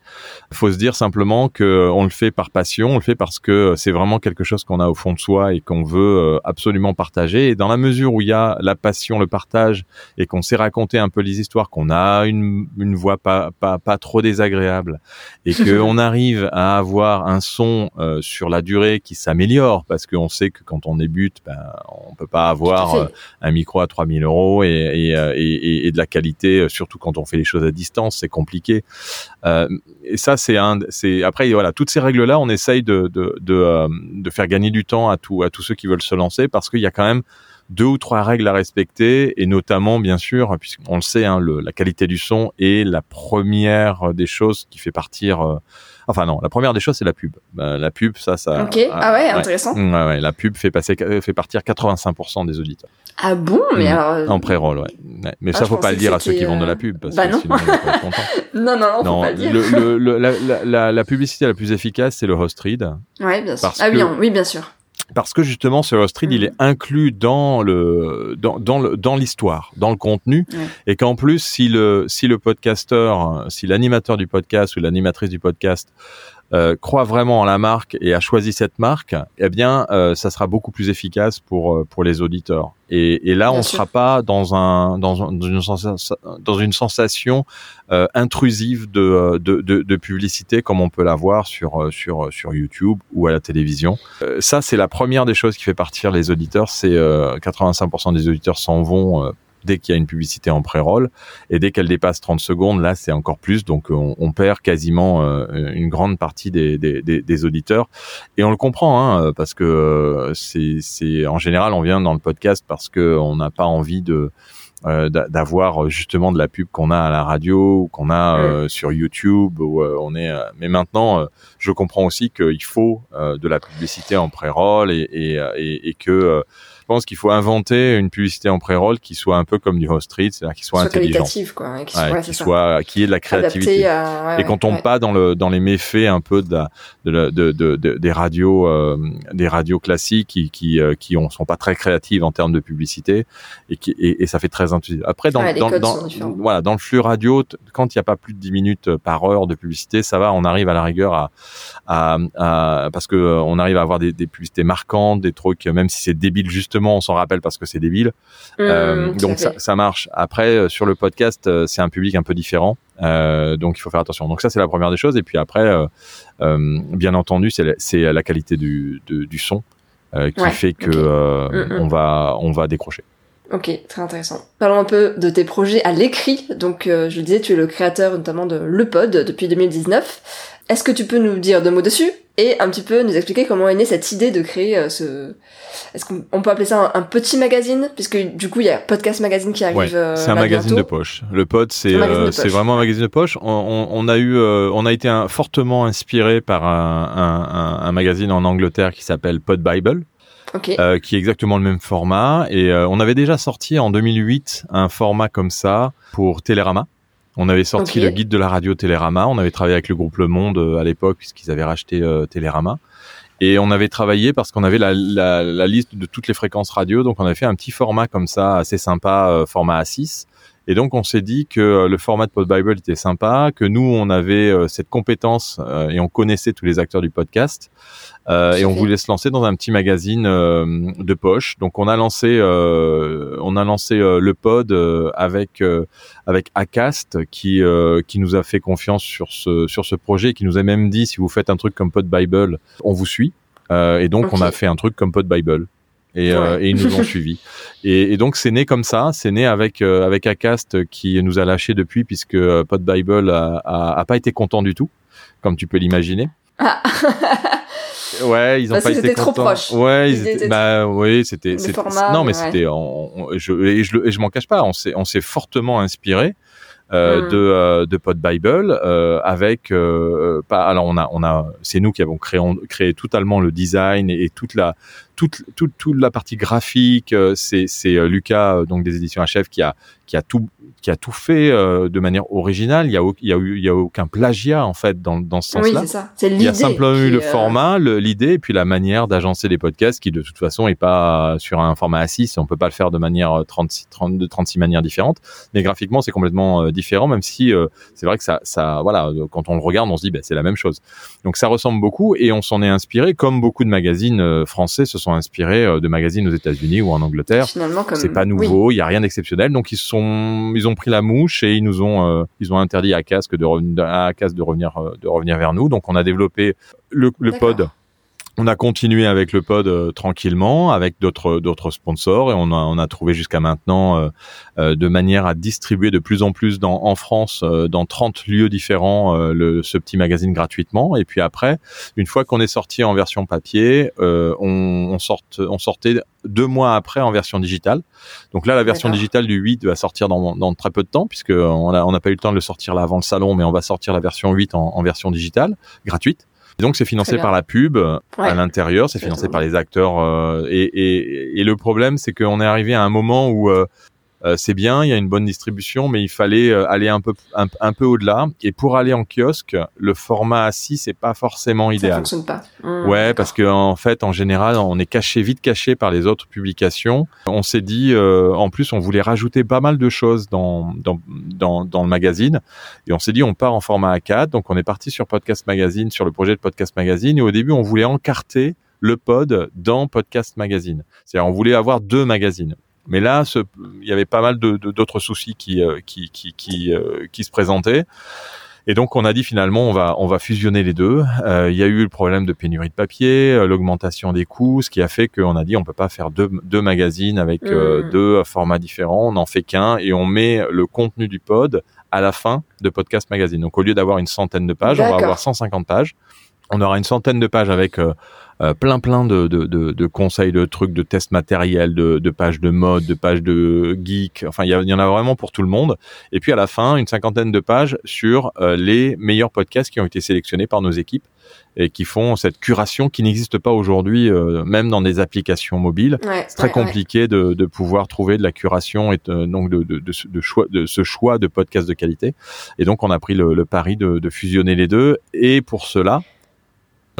Speaker 1: Il faut se dire simplement que on le fait par passion, on le fait parce que c'est vraiment quelque chose qu'on a au fond de soi et qu'on veut absolument partager. Et dans la mesure où il y a la passion, le partage et qu'on sait raconter un peu les histoires, qu'on a une, une voix pas, pas, pas trop désagréable et qu'on *laughs* arrive à avoir un son sur la durée qui s'améliore parce qu'on sait que quand on débute, ben, on peut pas avoir un micro à 3000 1000 euros et, euh, et, de la qualité, euh, surtout quand on fait les choses à distance, c'est compliqué. Euh, et ça, c'est un, après voilà, toutes ces règles-là, on essaye de faire gagner du temps à tout à tous ceux qui veulent se lancer parce qu'il y a quand même deux ou trois règles à respecter et notamment bien sûr puisqu'on le sait hein, la qualité du son est la première des choses qui fait partir Enfin non, la première des choses c'est la pub. Bah, la pub, ça, ça.
Speaker 2: Ok. Ah, ouais, intéressant.
Speaker 1: Ouais, ouais, la pub fait passer, fait partir 85% des auditeurs.
Speaker 2: Ah bon, mais mm. alors. Euh,
Speaker 1: en pré-roll, ouais. Mais ah, ça, faut pas le dire à ceux qui vendent de la pub. Parce
Speaker 2: bah
Speaker 1: que
Speaker 2: non.
Speaker 1: Sinon, *laughs*
Speaker 2: non, non, non, faut pas le dire.
Speaker 1: Le, le, la, la, la, publicité la plus efficace, c'est le host read.
Speaker 2: Ouais, bien sûr. ah oui, oui, bien sûr
Speaker 1: parce que justement ce host read, il est mm. inclus dans le dans dans le dans l'histoire, dans le contenu, et qu'en plus si le si le podcasteur, si l'animateur du podcast ou l'animatrice du podcast euh, croit vraiment en la marque et a choisi cette marque, eh bien, euh, ça sera beaucoup plus efficace pour euh, pour les auditeurs. Et, et là, on ne sera pas dans un dans, un, dans une sensation, dans une sensation euh, intrusive de, de, de, de, publicité comme on peut l'avoir sur sur sur YouTube ou à la télévision. ça, c'est la première des choses qui fait partir les auditeurs. C'est 85% des auditeurs s'en vont dès qu'il y a une publicité en pré-roll. Et dès qu'elle dépasse 30 secondes, là, c'est encore plus. Donc, on, on perd quasiment euh, une grande partie des, des, des, auditeurs. Et on le comprend, hein, parce que euh, c'est en général, on vient dans le podcast parce que on n'a pas envie de euh, d'avoir justement de la pub qu'on a à la radio ou qu'on a sur YouTube où on est mais maintenant je comprends aussi qu'il faut de la publicité en pré-roll et, et, et, et que pense qu'il faut inventer une publicité en pré-roll qui soit un peu comme du host read, c'est-à-dire qui soit, intelligent,
Speaker 2: quoi,
Speaker 1: qui, soit, qui soit, qui ait de la créativité. et qu'on tombe pas dans le dans les méfaits un peu de, de, de, de, des radios euh, des radios classiques qui qui euh, qui ont, sont pas très créatives en termes de publicité et qui et, et ça fait très intuitif. Après dans dans, dans voilà dans le flux radio quand il n'y a pas plus de 10 minutes euh, par heure de publicité, ça va, on arrive à la rigueur à, à, à parce que on arrive à avoir des, des publicités marquantes, des trucs même si c'est débile justement justement on s'en rappelle parce que c'est débile.
Speaker 2: Mmh,
Speaker 1: donc ça, ça, marche. Après sur le podcast, c'est un public un peu différent, donc il faut faire attention. Donc ça c'est la première des choses. Et puis après, bien entendu, c'est la, la, qualité du, du son qui fait que mmh, mmh. on va on va décrocher.
Speaker 2: Ok, très intéressant. Parlons un peu de tes projets à l'écrit. Donc, euh, je le disais, tu es le créateur notamment de Le Pod depuis 2019. Est-ce que tu peux nous dire deux mots dessus? Et un petit peu nous expliquer comment est née cette idée de créer euh, ce... Est-ce qu'on peut appeler ça un, petit magazine? Puisque du coup, il y a Podcast Magazine qui arrive. Ouais,
Speaker 1: euh, c'est un magazine de poche. Le Pod, c'est c'est vraiment un magazine de poche. On, on, a eu, on a été un, fortement inspiré par un, magazine en Angleterre qui s'appelle Pod Bible euh, qui est exactement le même format. Et euh, on avait déjà sorti en 2008 un format comme ça pour Télérama. On avait sorti le guide de la radio Télérama. On avait travaillé avec le groupe Le Monde euh, à l'époque puisqu'ils avaient racheté Télérama. Et on avait travaillé parce qu'on avait la, la, la, liste de toutes les fréquences radio. Donc on avait fait un petit format comme ça, assez sympa, format A6. Et donc on s'est dit que le format de Pod Bible était sympa, que nous on avait cette compétence et on connaissait tous les acteurs du podcast euh, et on voulait se lancer dans un petit magazine euh, de poche. Donc on a lancé, euh, on a lancé le pod avec avec Acast qui qui nous a fait confiance sur ce sur ce projet, qui nous a même dit si vous faites un truc comme Pod Bible, on vous suit. et donc on a fait un truc comme Pod Bible. Et, et, ils nous ont *laughs* suivis. Et, et donc c'est né comme ça, c'est né avec avec Acast qui nous a lâché depuis puisque Pod Bible a, a, a, pas été content du tout, comme tu peux l'imaginer. Ah. *laughs* Ouais, ils ont pas été trop proches. Ouais, ils, étaient, bah oui, c'était, non, mais c'était, je, et je, et je m'en cache pas, on s'est, on s'est fortement inspiré. Euh, hmm. de, euh, de Pod Bible euh, avec euh, pas alors on a on a c'est nous qui avons créé créé totalement le design et, toute la toute, toute toute la partie graphique c'est c'est Lucas donc des éditions HF qui a qui a tout qui a tout fait euh, de manière originale. Il y a, il y a, il y a aucun plagiat en fait dans, dans ce sens-là.
Speaker 2: Oui, c'est ça. C'est l'idée.
Speaker 1: Il y a simplement eu le euh, format, l'idée, et puis la manière d'agencer les podcasts qui de toute façon est pas sur un format A6. On peut pas le faire de manière 36, 32, 36 manières différentes. Mais graphiquement, c'est complètement euh, différent, même si c'est vrai que ça, ça, voilà, quand on le regarde, on se dit, bah, c'est la même chose. Donc ça ressemble beaucoup, et on s'en est inspiré, comme beaucoup de magazines français se sont inspirés de magazines aux États-Unis ou en Angleterre.
Speaker 2: Finalement, comme...
Speaker 1: c'est pas nouveau, il y a rien d'exceptionnel. Donc ils sont, ils ont pris la mouche et ils nous ont euh, ils ont interdit à casque de à casque de revenir euh, de revenir vers nous. Donc on a développé le, le pod on a continué avec le pod euh, tranquillement, avec d'autres d'autres sponsors, et on a, on a trouvé jusqu'à maintenant euh, euh, de manière à distribuer de plus en plus dans, en France, dans 30 lieux différents, le, ce petit magazine gratuitement. Et puis après, une fois qu'on est sorti en version papier, on, on, sort, on sortait deux mois après en version digitale. Donc là, la version digitale du 8 va sortir dans, dans très peu de temps, puisque on n'a on a pas eu le temps de le sortir là avant le salon, mais on va sortir la version 8 en, en version digitale, gratuite donc c'est financé par la pub à l'intérieur, c'est financé par les acteurs. Euh, et, et, et, le problème, c'est qu'on est arrivé à un moment où euh, euh, c'est bien, il y a une bonne distribution, mais il fallait euh, aller un peu un, peu au-delà. Et pour aller en kiosque, le format assis c'est pas forcément idéal. Ça
Speaker 2: fonctionne pas.
Speaker 1: Mmh, ouais, parce que en fait, en général, on est caché, vite caché par les autres publications. On s'est dit, euh, en plus, on voulait rajouter pas mal de choses dans dans dans, dans le magazine, et on s'est dit, on part en format A4. Donc, on est parti sur Podcast Magazine, sur le projet de Podcast Magazine, et au début, on voulait encarter le pod dans Podcast Magazine. C'est-à-dire, on voulait avoir deux magazines. Mais là, il y avait pas mal d'autres soucis qui, euh, qui, qui, qui, euh, qui, se présentaient. Et donc, on a dit finalement, on va, on va fusionner les deux. Euh, il y a eu le problème de pénurie de papier, l'augmentation des coûts, ce qui a fait qu'on a dit, on peut pas faire deux, deux magazines avec mmh. deux formats différents. On n'en fait qu'un et on met le contenu du pod à la fin de Podcast Magazine. Donc, au lieu d'avoir une centaine de pages, on va avoir 150 pages. On aura une centaine de pages avec euh, plein plein de, de, de, de, conseils, de trucs, de tests matériels, de, de pages de mode, de pages de geek. Enfin, il y, en a vraiment pour tout le monde. Et puis à la fin, une cinquantaine de pages sur euh, les meilleurs podcasts qui ont été sélectionnés par nos équipes et qui font cette curation qui n'existe pas aujourd'hui, euh, même dans des applications mobiles. c'est très compliqué de, de, pouvoir trouver de la curation et donc de, de, de, choix, de ce choix de podcasts de qualité. Et donc on a pris le, le pari de, fusionner les deux. Et pour cela,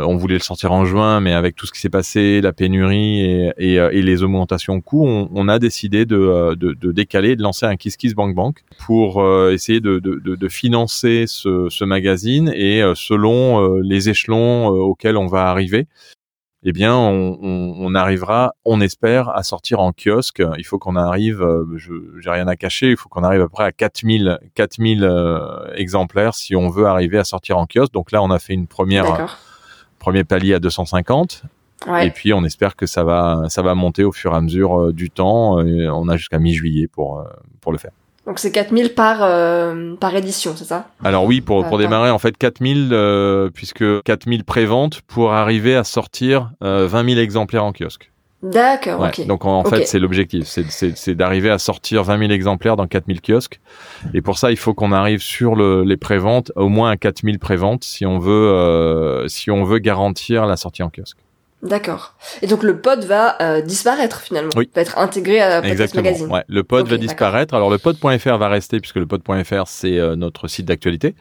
Speaker 1: on voulait le sortir en juin, mais avec tout ce qui s'est passé, la pénurie et, euh, les augmentations de coûts, on, a décidé euh, de, décaler, de lancer un Kiss Kiss Bank Bank pour euh, essayer de, financer ce, magazine et selon les échelons auxquels on va arriver, eh bien, on, arrivera, on espère, à sortir en kiosque. Il faut qu'on arrive, euh, je j'ai rien à cacher, il faut qu'on arrive à peu près à 4000, 4000 euh, exemplaires si on veut arriver à sortir en kiosque. Donc là, on a fait une première, premier palier à 250. Ouais. Et puis on espère que ça va, ça va monter au fur et à mesure euh, du temps. On a jusqu'à mi-juillet pour, pour le faire.
Speaker 2: Donc c'est 4000 par, euh, par édition, c'est ça?
Speaker 1: Alors oui, pour, pour démarrer, en fait, 4000, euh, puisque 4000 préventes pour arriver à sortir euh, 20 000 exemplaires en kiosque.
Speaker 2: D'accord, ok.
Speaker 1: Donc en, fait, c'est l'objectif, c'est d'arriver à sortir 20 000 exemplaires dans 4000 kiosques. Et pour ça, il faut qu'on arrive sur le, les préventes, au moins à 4000 préventes, si on veut, euh, si on veut garantir la sortie en kiosque.
Speaker 2: D'accord. Et donc le pod va euh, disparaître finalement. Oui. Va être intégré à Podcast
Speaker 1: Exactement.
Speaker 2: Magazine.
Speaker 1: Ouais. Le pod va disparaître. Alors le pod.fr va rester puisque le pod.fr c'est euh, notre site d'actualité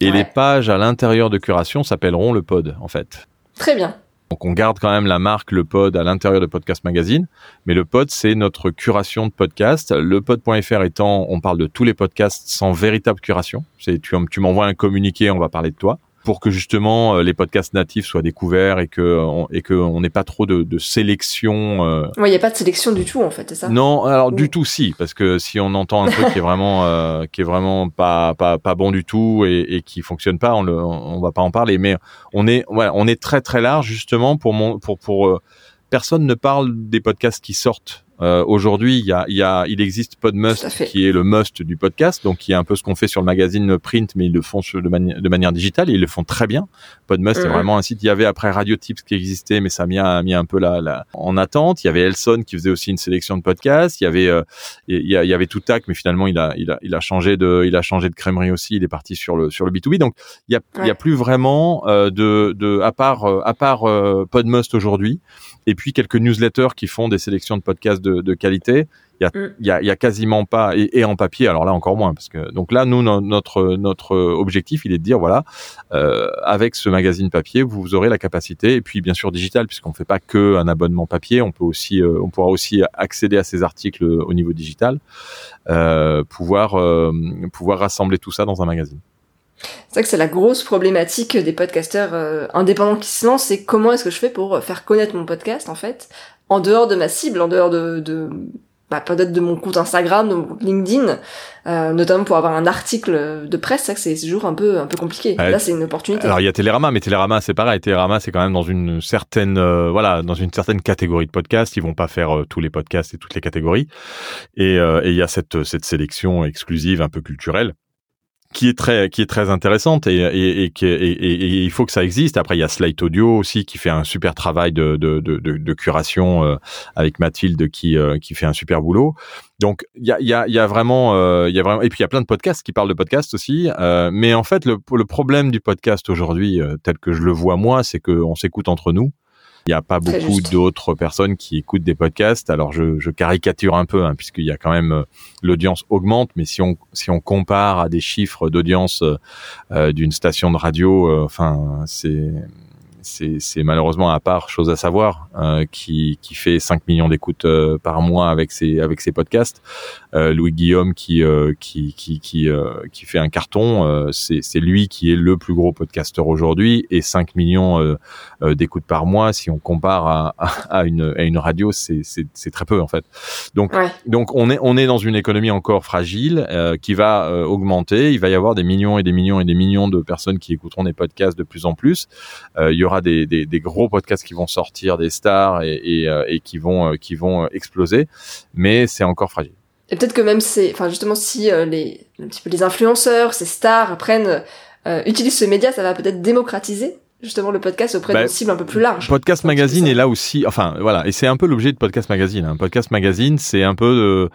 Speaker 1: et ouais. les pages à l'intérieur de curation s'appelleront le pod en fait.
Speaker 2: Très bien.
Speaker 1: Donc on garde quand même la marque le pod à l'intérieur de Podcast Magazine, mais le pod c'est notre curation de podcast. Le pod.fr étant, on parle de tous les podcasts sans véritable curation. C'est tu, tu m'envoies un communiqué, on va parler de toi pour que justement euh, les podcasts natifs soient découverts et que on, et que on n'ait pas trop de, de sélection. Euh...
Speaker 2: Ouais, il n'y a pas de sélection du tout en fait, c'est ça?
Speaker 1: Non, alors du tout si, parce que si on entend un truc qui est vraiment *laughs* euh, qui est vraiment pas pas pas bon du tout et, et qui fonctionne pas, on le on va pas en parler. Mais on est on est très très large justement pour mon pour pour euh, personne ne parle des podcasts qui sortent euh, Aujourd'hui, il y a, y a, il existe Podmust qui est le must du podcast, donc qui est un peu ce qu'on fait sur le magazine print, mais ils le font de, mani de manière digitale et ils le font très bien. Podmust, mmh. c'est vraiment un site. Il y avait après Radio Tips qui existait, mais ça a mis, a mis un peu la, la, en attente. Il y avait Elson qui faisait aussi une sélection de podcasts. Il y avait, euh, il, y a, il y avait Toutac, mais finalement il a, il a, il a changé de, il a changé de crèmerie aussi. Il est parti sur le sur le B2B. Donc il y a, ouais. il y a plus vraiment euh, de, de, à part, à part euh, Podmust aujourd'hui et puis quelques newsletters qui font des sélections de podcasts de, de qualité. Il y, a, mm. il, y a, il y a quasiment pas et, et, en papier. Alors là encore moins parce que donc là nous no, notre notre objectif il est de dire voilà euh, avec ce magazine papier vous aurez la capacité et puis bien sûr digital puisqu'on fait pas que un abonnement papier on peut aussi euh, on pourra aussi accéder à ces articles au niveau digital euh, pouvoir euh, pouvoir rassembler tout ça dans un magazine.
Speaker 2: C'est vrai que c'est la grosse problématique des podcasteurs euh, indépendants qui se lancent, c'est comment est-ce que je fais pour faire connaître mon podcast en fait, en dehors de ma cible, en dehors de, de bah, peut-être de mon compte Instagram, de mon compte LinkedIn, euh, notamment pour avoir un article de presse, c'est que c'est toujours un peu un peu compliqué. Euh, Là, c'est une opportunité.
Speaker 1: Alors il y a Télérama, mais Télérama c'est pareil. Télérama c'est quand même dans une certaine euh, voilà dans une certaine catégorie de podcasts. Ils vont pas faire euh, tous les podcasts et toutes les catégories. Et il y a cette cette sélection exclusive un peu culturelle qui est très qui est très intéressante et et, et, et, et, il faut que ça existe. Après il y a Slate Audio aussi qui fait un super travail de de de, de, curation euh, avec Mathilde qui euh, qui fait un super boulot. Donc il y a il y a il y a vraiment euh, il y a vraiment et puis il y a plein de podcasts qui parlent de podcasts aussi. mais en fait le le problème du podcast aujourd'hui tel que je le vois moi c'est que on s'écoute entre nous. Il n'y a pas beaucoup d'autres personnes qui écoutent des podcasts. Alors je, je caricature un peu, hein, puisqu'il y a quand même l'audience augmente, mais si on si on compare à des chiffres d'audience euh, d'une station de radio, euh, enfin c'est c'est malheureusement à part chose à savoir euh, qui, qui fait 5 millions d'écoutes euh, par mois avec ses avec ses podcasts. Euh, Louis Guillaume qui qui qui qui, qui fait un carton c'est c'est lui qui est le plus gros podcasteur aujourd'hui et 5 millions d'écoutes par mois si on compare à, à une à une radio c'est c'est c'est très peu en fait. Donc ouais. donc on est on est dans une économie encore fragile qui va augmenter. Il va y avoir des millions et des millions et des millions de personnes qui écouteront des podcasts de plus en plus. Il y aura des, gros podcasts qui vont sortir, des stars et, euh, qui vont qui vont exploser, mais c'est encore fragile.
Speaker 2: Et peut-être que même c'est, enfin justement si euh, les un petit peu les influenceurs, ces stars prennent euh, utilisent ce média, ça va peut-être démocratiser justement le podcast auprès bah, d'une cible un peu plus large.
Speaker 1: Podcast Magazine est là aussi, enfin voilà, et c'est un peu l'objet de Podcast Magazine. Hein. Podcast Magazine, c'est un peu de,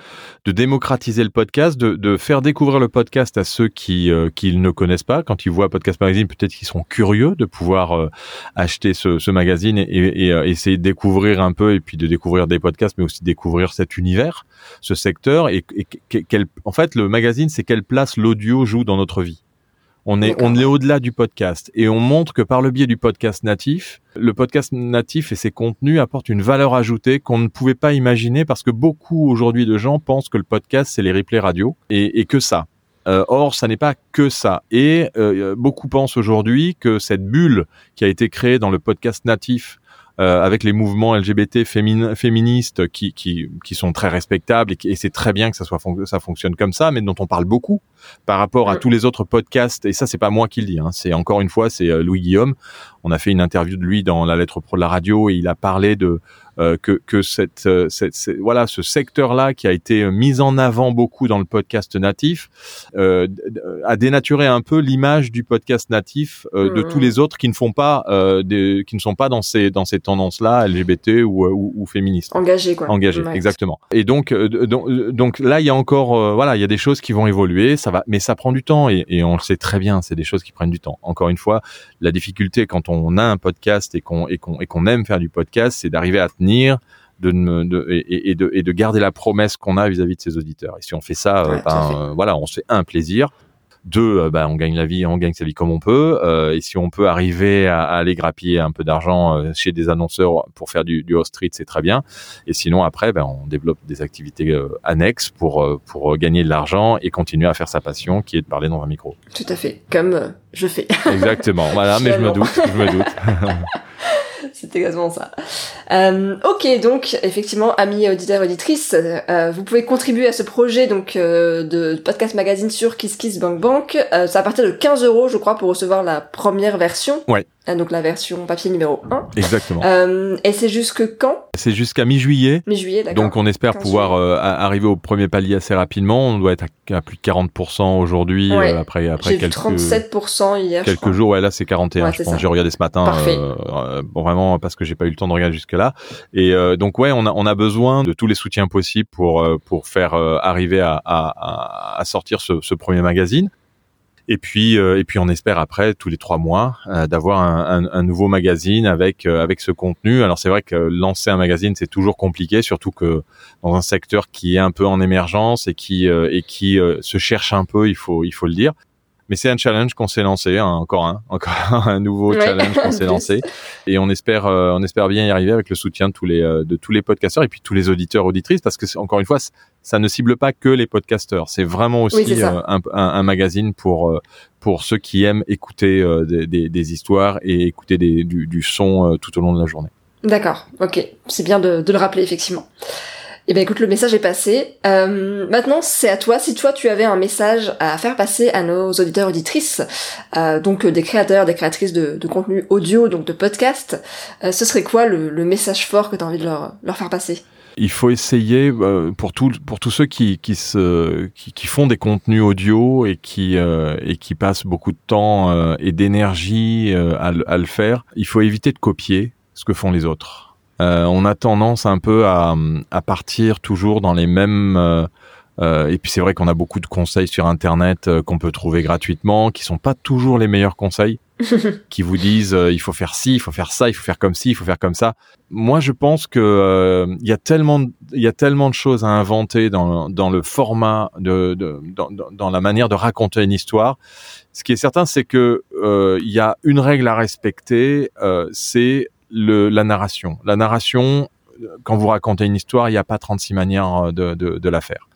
Speaker 1: de, démocratiser le podcast, de, de, faire découvrir le podcast à ceux qui euh, qui ne connaissent pas. Quand ils voient Podcast Magazine, peut-être qu'ils seront curieux de pouvoir euh, acheter ce, ce, magazine et, et, et, euh, essayer de découvrir un peu, et puis de découvrir des podcasts, mais aussi découvrir cet univers, ce secteur, et, et quel, en fait, le magazine, c'est quelle place l'audio joue dans notre vie. On est, on est au-delà du podcast et on montre que par le biais du podcast natif, le podcast natif et ses contenus apportent une valeur ajoutée qu'on ne pouvait pas imaginer parce que beaucoup aujourd'hui de gens pensent que le podcast c'est les replays radio et, et que ça. Euh, or, ça n'est pas que ça. Et euh, beaucoup pensent aujourd'hui que cette bulle qui a été créée dans le podcast natif avec les mouvements LGBT féministes qui, qui, qui sont très respectables et, c'est très bien que ça soit ça fonctionne comme ça, mais dont on parle beaucoup par rapport à tous les autres podcasts. Et ça, c'est pas moi qui le dis. Hein, c'est encore une fois, c'est Louis Guillaume. On a fait une interview de lui dans la lettre pro de la radio et il a parlé de euh, que, que cette, euh, cette, voilà ce secteur-là qui a été mis en avant beaucoup dans le podcast natif euh, a dénaturé un peu l'image du podcast natif euh, de tous mmh. les autres qui ne font pas des, qui ne sont pas dans ces dans ces tendances-là LGBT ou, ou, ou féministes.
Speaker 2: Engagés quoi.
Speaker 1: Engagés, exactement. Et donc, donc donc là il y a encore voilà il y a des choses qui vont évoluer, ça va, mais ça prend du temps et, et on le sait très bien, c'est des choses qui prennent du temps. Encore une fois, la difficulté quand on a un podcast et qu'on et qu'on et qu'on aime faire du podcast, c'est d'arriver à de, de, et, de, et de garder la promesse qu'on a vis-à-vis de ses auditeurs. Et si on fait ça, euh, ben, euh, voilà, on se fait un plaisir. Deux, euh, ben, on gagne la vie, on gagne sa vie comme on peut. et si on peut arriver à, aller grappiller un peu d'argent chez des annonceurs pour faire du, du street, c'est très bien. Et sinon, après, ben, on développe des activités annexes pour, pour gagner de l'argent et continuer à faire sa passion, qui est de parler dans un micro.
Speaker 2: Tout à fait, comme je fais.
Speaker 1: Exactement. Voilà, mais je me doute, je me doute. *laughs* *laughs*
Speaker 2: C'est exactement ça. Euh, ok, donc effectivement, amis auditeurs auditrices, euh, vous pouvez contribuer à ce projet donc euh, de podcast magazine sur KissKissBankBank. Euh, c'est à partir de 15 euros, je crois, pour recevoir la première version.
Speaker 1: Ouais.
Speaker 2: Ah, donc la version papier numéro 1.
Speaker 1: Exactement.
Speaker 2: Euh, et c'est jusque quand?
Speaker 1: C'est jusqu'à mi-juillet.
Speaker 2: Mi-juillet, d'accord.
Speaker 1: Donc on espère pouvoir euh, arriver au premier palier assez rapidement. On doit être à, plus de 40% aujourd'hui, euh, après, après quelques...
Speaker 2: 37% hier,
Speaker 1: Quelques jours, ouais, là c'est 41, je pense. J'ai regardé ce matin.
Speaker 2: Parfait.
Speaker 1: bon, vraiment, parce que j'ai pas eu le temps de regarder jusque-là. Et donc ouais, on a, on a besoin de tous les soutiens possibles pour, pour faire arriver à, à, à sortir ce, ce premier magazine. Et puis, euh, et puis on espère après tous les trois mois euh, d'avoir un, un, un, nouveau magazine avec euh, avec ce contenu. Alors c'est vrai que lancer un magazine c'est toujours compliqué, surtout que dans un secteur qui est un peu en émergence et qui et qui se cherche un peu, il faut il faut le dire. Mais c'est un challenge qu'on s'est lancé, hein, encore un, encore *laughs* un nouveau challenge qu'on *laughs* s'est lancé, et on espère, euh, on espère bien y arriver avec le soutien de tous les, euh, de tous les podcasteurs et puis tous les auditeurs auditrices, parce que encore une fois, ça ne cible pas que les podcasteurs, c'est vraiment aussi euh, un, un, un, magazine pour pour ceux qui aiment écouter des, des, des, histoires et écouter des, du, du son tout au long de la journée.
Speaker 2: D'accord, ok, c'est bien de, de le rappeler effectivement. Eh ben écoute, le message est passé. Euh, maintenant, c'est à toi. Si toi, tu avais un message à faire passer à nos auditeurs auditrices, euh, donc euh, des créateurs, des créatrices de, de contenu audio, donc de podcast, euh, ce serait quoi le, le message fort que tu as envie de leur, leur faire passer?
Speaker 1: Il faut essayer euh, pour tout, pour tous ceux qui qui se qui, qui font des contenus audio et qui euh, et qui passent beaucoup de temps euh, et d'énergie à, à, le faire. Il faut éviter de copier ce que font les autres. Euh, on a tendance un peu à, à partir toujours dans les mêmes euh, euh, et puis c'est vrai qu'on a beaucoup de conseils sur internet qu'on peut trouver gratuitement, qui sont pas toujours les meilleurs conseils, *laughs* qui vous disent il faut faire ci, il faut faire ça, il faut faire comme ci, il faut faire comme ça. Moi, je pense que il y a tellement il y a tellement de choses à inventer dans, dans le format de, de dans, dans, la manière de raconter une histoire. Ce qui est certain, c'est que il y a une règle à respecter, c'est le, la narration. La narration, quand vous racontez une histoire, il n'y a pas 36 manières euh, de, de, de, la faire.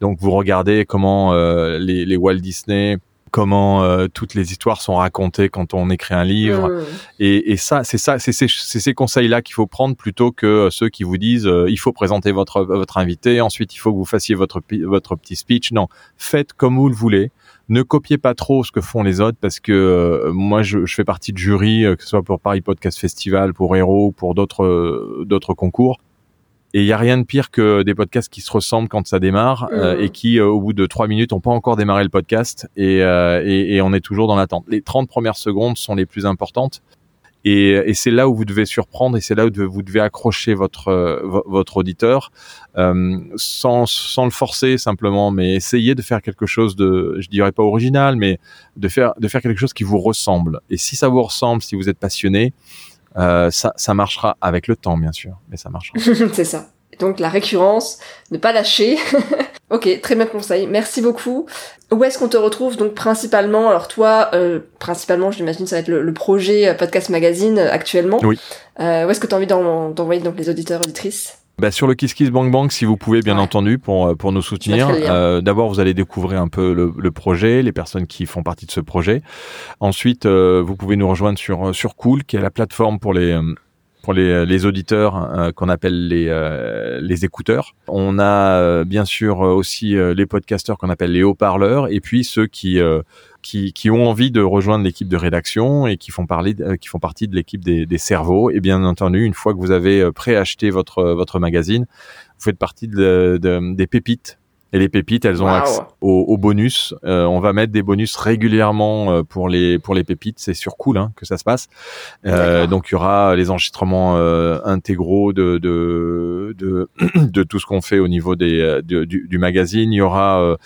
Speaker 1: Donc vous regardez comment euh, les, les, Walt Disney, comment euh, toutes les histoires sont racontées quand on écrit un livre. Mmh. Et, et, ça, c'est ça, c'est ces, ces conseils-là qu'il faut prendre plutôt que ceux qui vous disent il faut présenter votre votre invité, ensuite il faut que vous fassiez votre votre petit speech. Non, faites comme vous le voulez ne copiez pas trop ce que font les autres parce que euh, moi je, je, fais partie de jury euh, que ce soit pour Paris Podcast Festival, pour Hero, pour d'autres euh, d'autres concours. Et il y a rien de pire que des podcasts qui se ressemblent quand ça démarre mmh. et qui, au bout de trois minutes, n'ont pas encore démarré le podcast et, et, et on est toujours dans l'attente. Les 30 premières secondes sont les plus importantes et, et c'est là où vous devez surprendre et c'est là où vous devez accrocher votre euh, votre auditeur euh, sans sans le forcer simplement, mais essayer de faire quelque chose de, je dirais pas original, mais de faire de faire quelque chose qui vous ressemble. Et si ça vous ressemble, si vous êtes passionné, euh, ça ça marchera avec le temps bien sûr, mais ça marchera. *laughs*
Speaker 2: c'est ça. Donc la récurrence, ne pas lâcher. *laughs* ok, très bien conseil. Merci beaucoup. Où est-ce qu'on te retrouve donc principalement? Alors toi, euh, principalement, j'imagine ça va être le, projet euh, Podcast Magazine euh, actuellement.
Speaker 1: Oui.
Speaker 2: Euh, où est-ce que tu as envie d'envoyer donc les auditeurs auditrices?
Speaker 1: Bah, sur le Kiss Kiss Bang Bang, si vous pouvez, bien entendu, pour pour nous soutenir. Euh, D'abord, vous allez découvrir un peu le, le, projet, les personnes qui font partie de ce projet. Ensuite, vous pouvez nous rejoindre sur sur Cool, qui est la plateforme pour les pour les, les auditeurs qu'on appelle les, les écouteurs. On a bien sûr aussi les podcasteurs qu'on appelle les haut-parleurs et puis ceux qui qui, qui, ont envie de rejoindre l'équipe de rédaction et qui font parler, qui font partie de l'équipe des, des, cerveaux. Et bien entendu, une fois que vous avez préacheté votre votre magazine, vous faites partie de, de, des pépites et les pépites, elles ont accès aux, bonus. Euh, on va mettre des bonus régulièrement euh, pour les pour les pépites. C'est sur cool hein, que ça se passe. Euh, donc il y aura les enregistrements euh, intégraux de de, de *clears throat* de tout ce qu'on fait au niveau des euh, du, du, magazine. Il y aura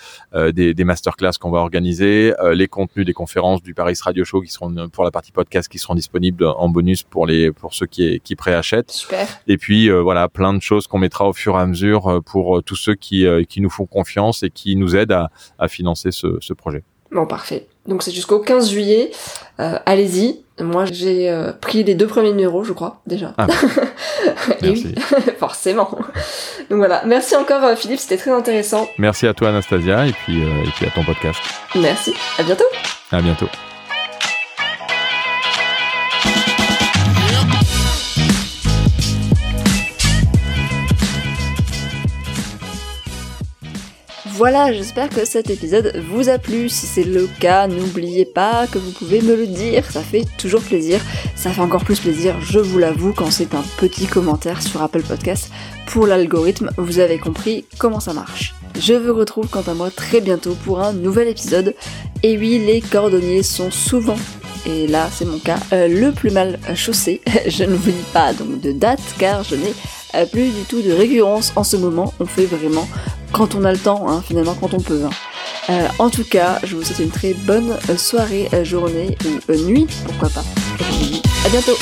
Speaker 1: des, des masterclass qu'on va organiser, les contenus des conférences du Paris Radio Show qui seront pour la partie podcast qui seront disponibles en bonus pour les pour ceux qui qui préachètent.
Speaker 2: Super.
Speaker 1: Et puis voilà plein de choses qu'on mettra au fur et à mesure pour tous ceux qui qui nous font confiance et qui nous aide à, à financer ce, ce, projet.
Speaker 2: Bon, parfait. Donc c'est jusqu'au 15 juillet. Euh, allez-y. Moi, j'ai euh, pris les deux premiers numéros, je crois, déjà.
Speaker 1: Ah, *laughs*
Speaker 2: et oui, *laughs* forcément. Donc voilà. Merci encore, euh, Philippe. C'était très intéressant.
Speaker 1: Merci à toi, Anastasia, et puis, et puis à ton podcast.
Speaker 2: Merci. À bientôt.
Speaker 1: À bientôt.
Speaker 2: Voilà, j'espère que cet épisode vous a plu. Si c'est le cas, n'oubliez pas que vous pouvez me le dire, ça fait toujours plaisir. Ça fait encore plus plaisir, je vous l'avoue, quand c'est un petit commentaire sur Apple Podcast pour l'algorithme, vous avez compris comment ça marche. Je vous retrouve quant à moi très bientôt pour un nouvel épisode. Et oui, les cordonniers sont souvent et là c'est mon cas, euh, le plus mal chaussé. *laughs* je ne vous dis pas donc de date car je n'ai euh, plus du tout de récurrence en ce moment. On fait vraiment quand on a le temps, hein, finalement quand on peut. Hein. Euh, en tout cas, je vous souhaite une très bonne soirée, journée ou nuit, pourquoi pas. À bientôt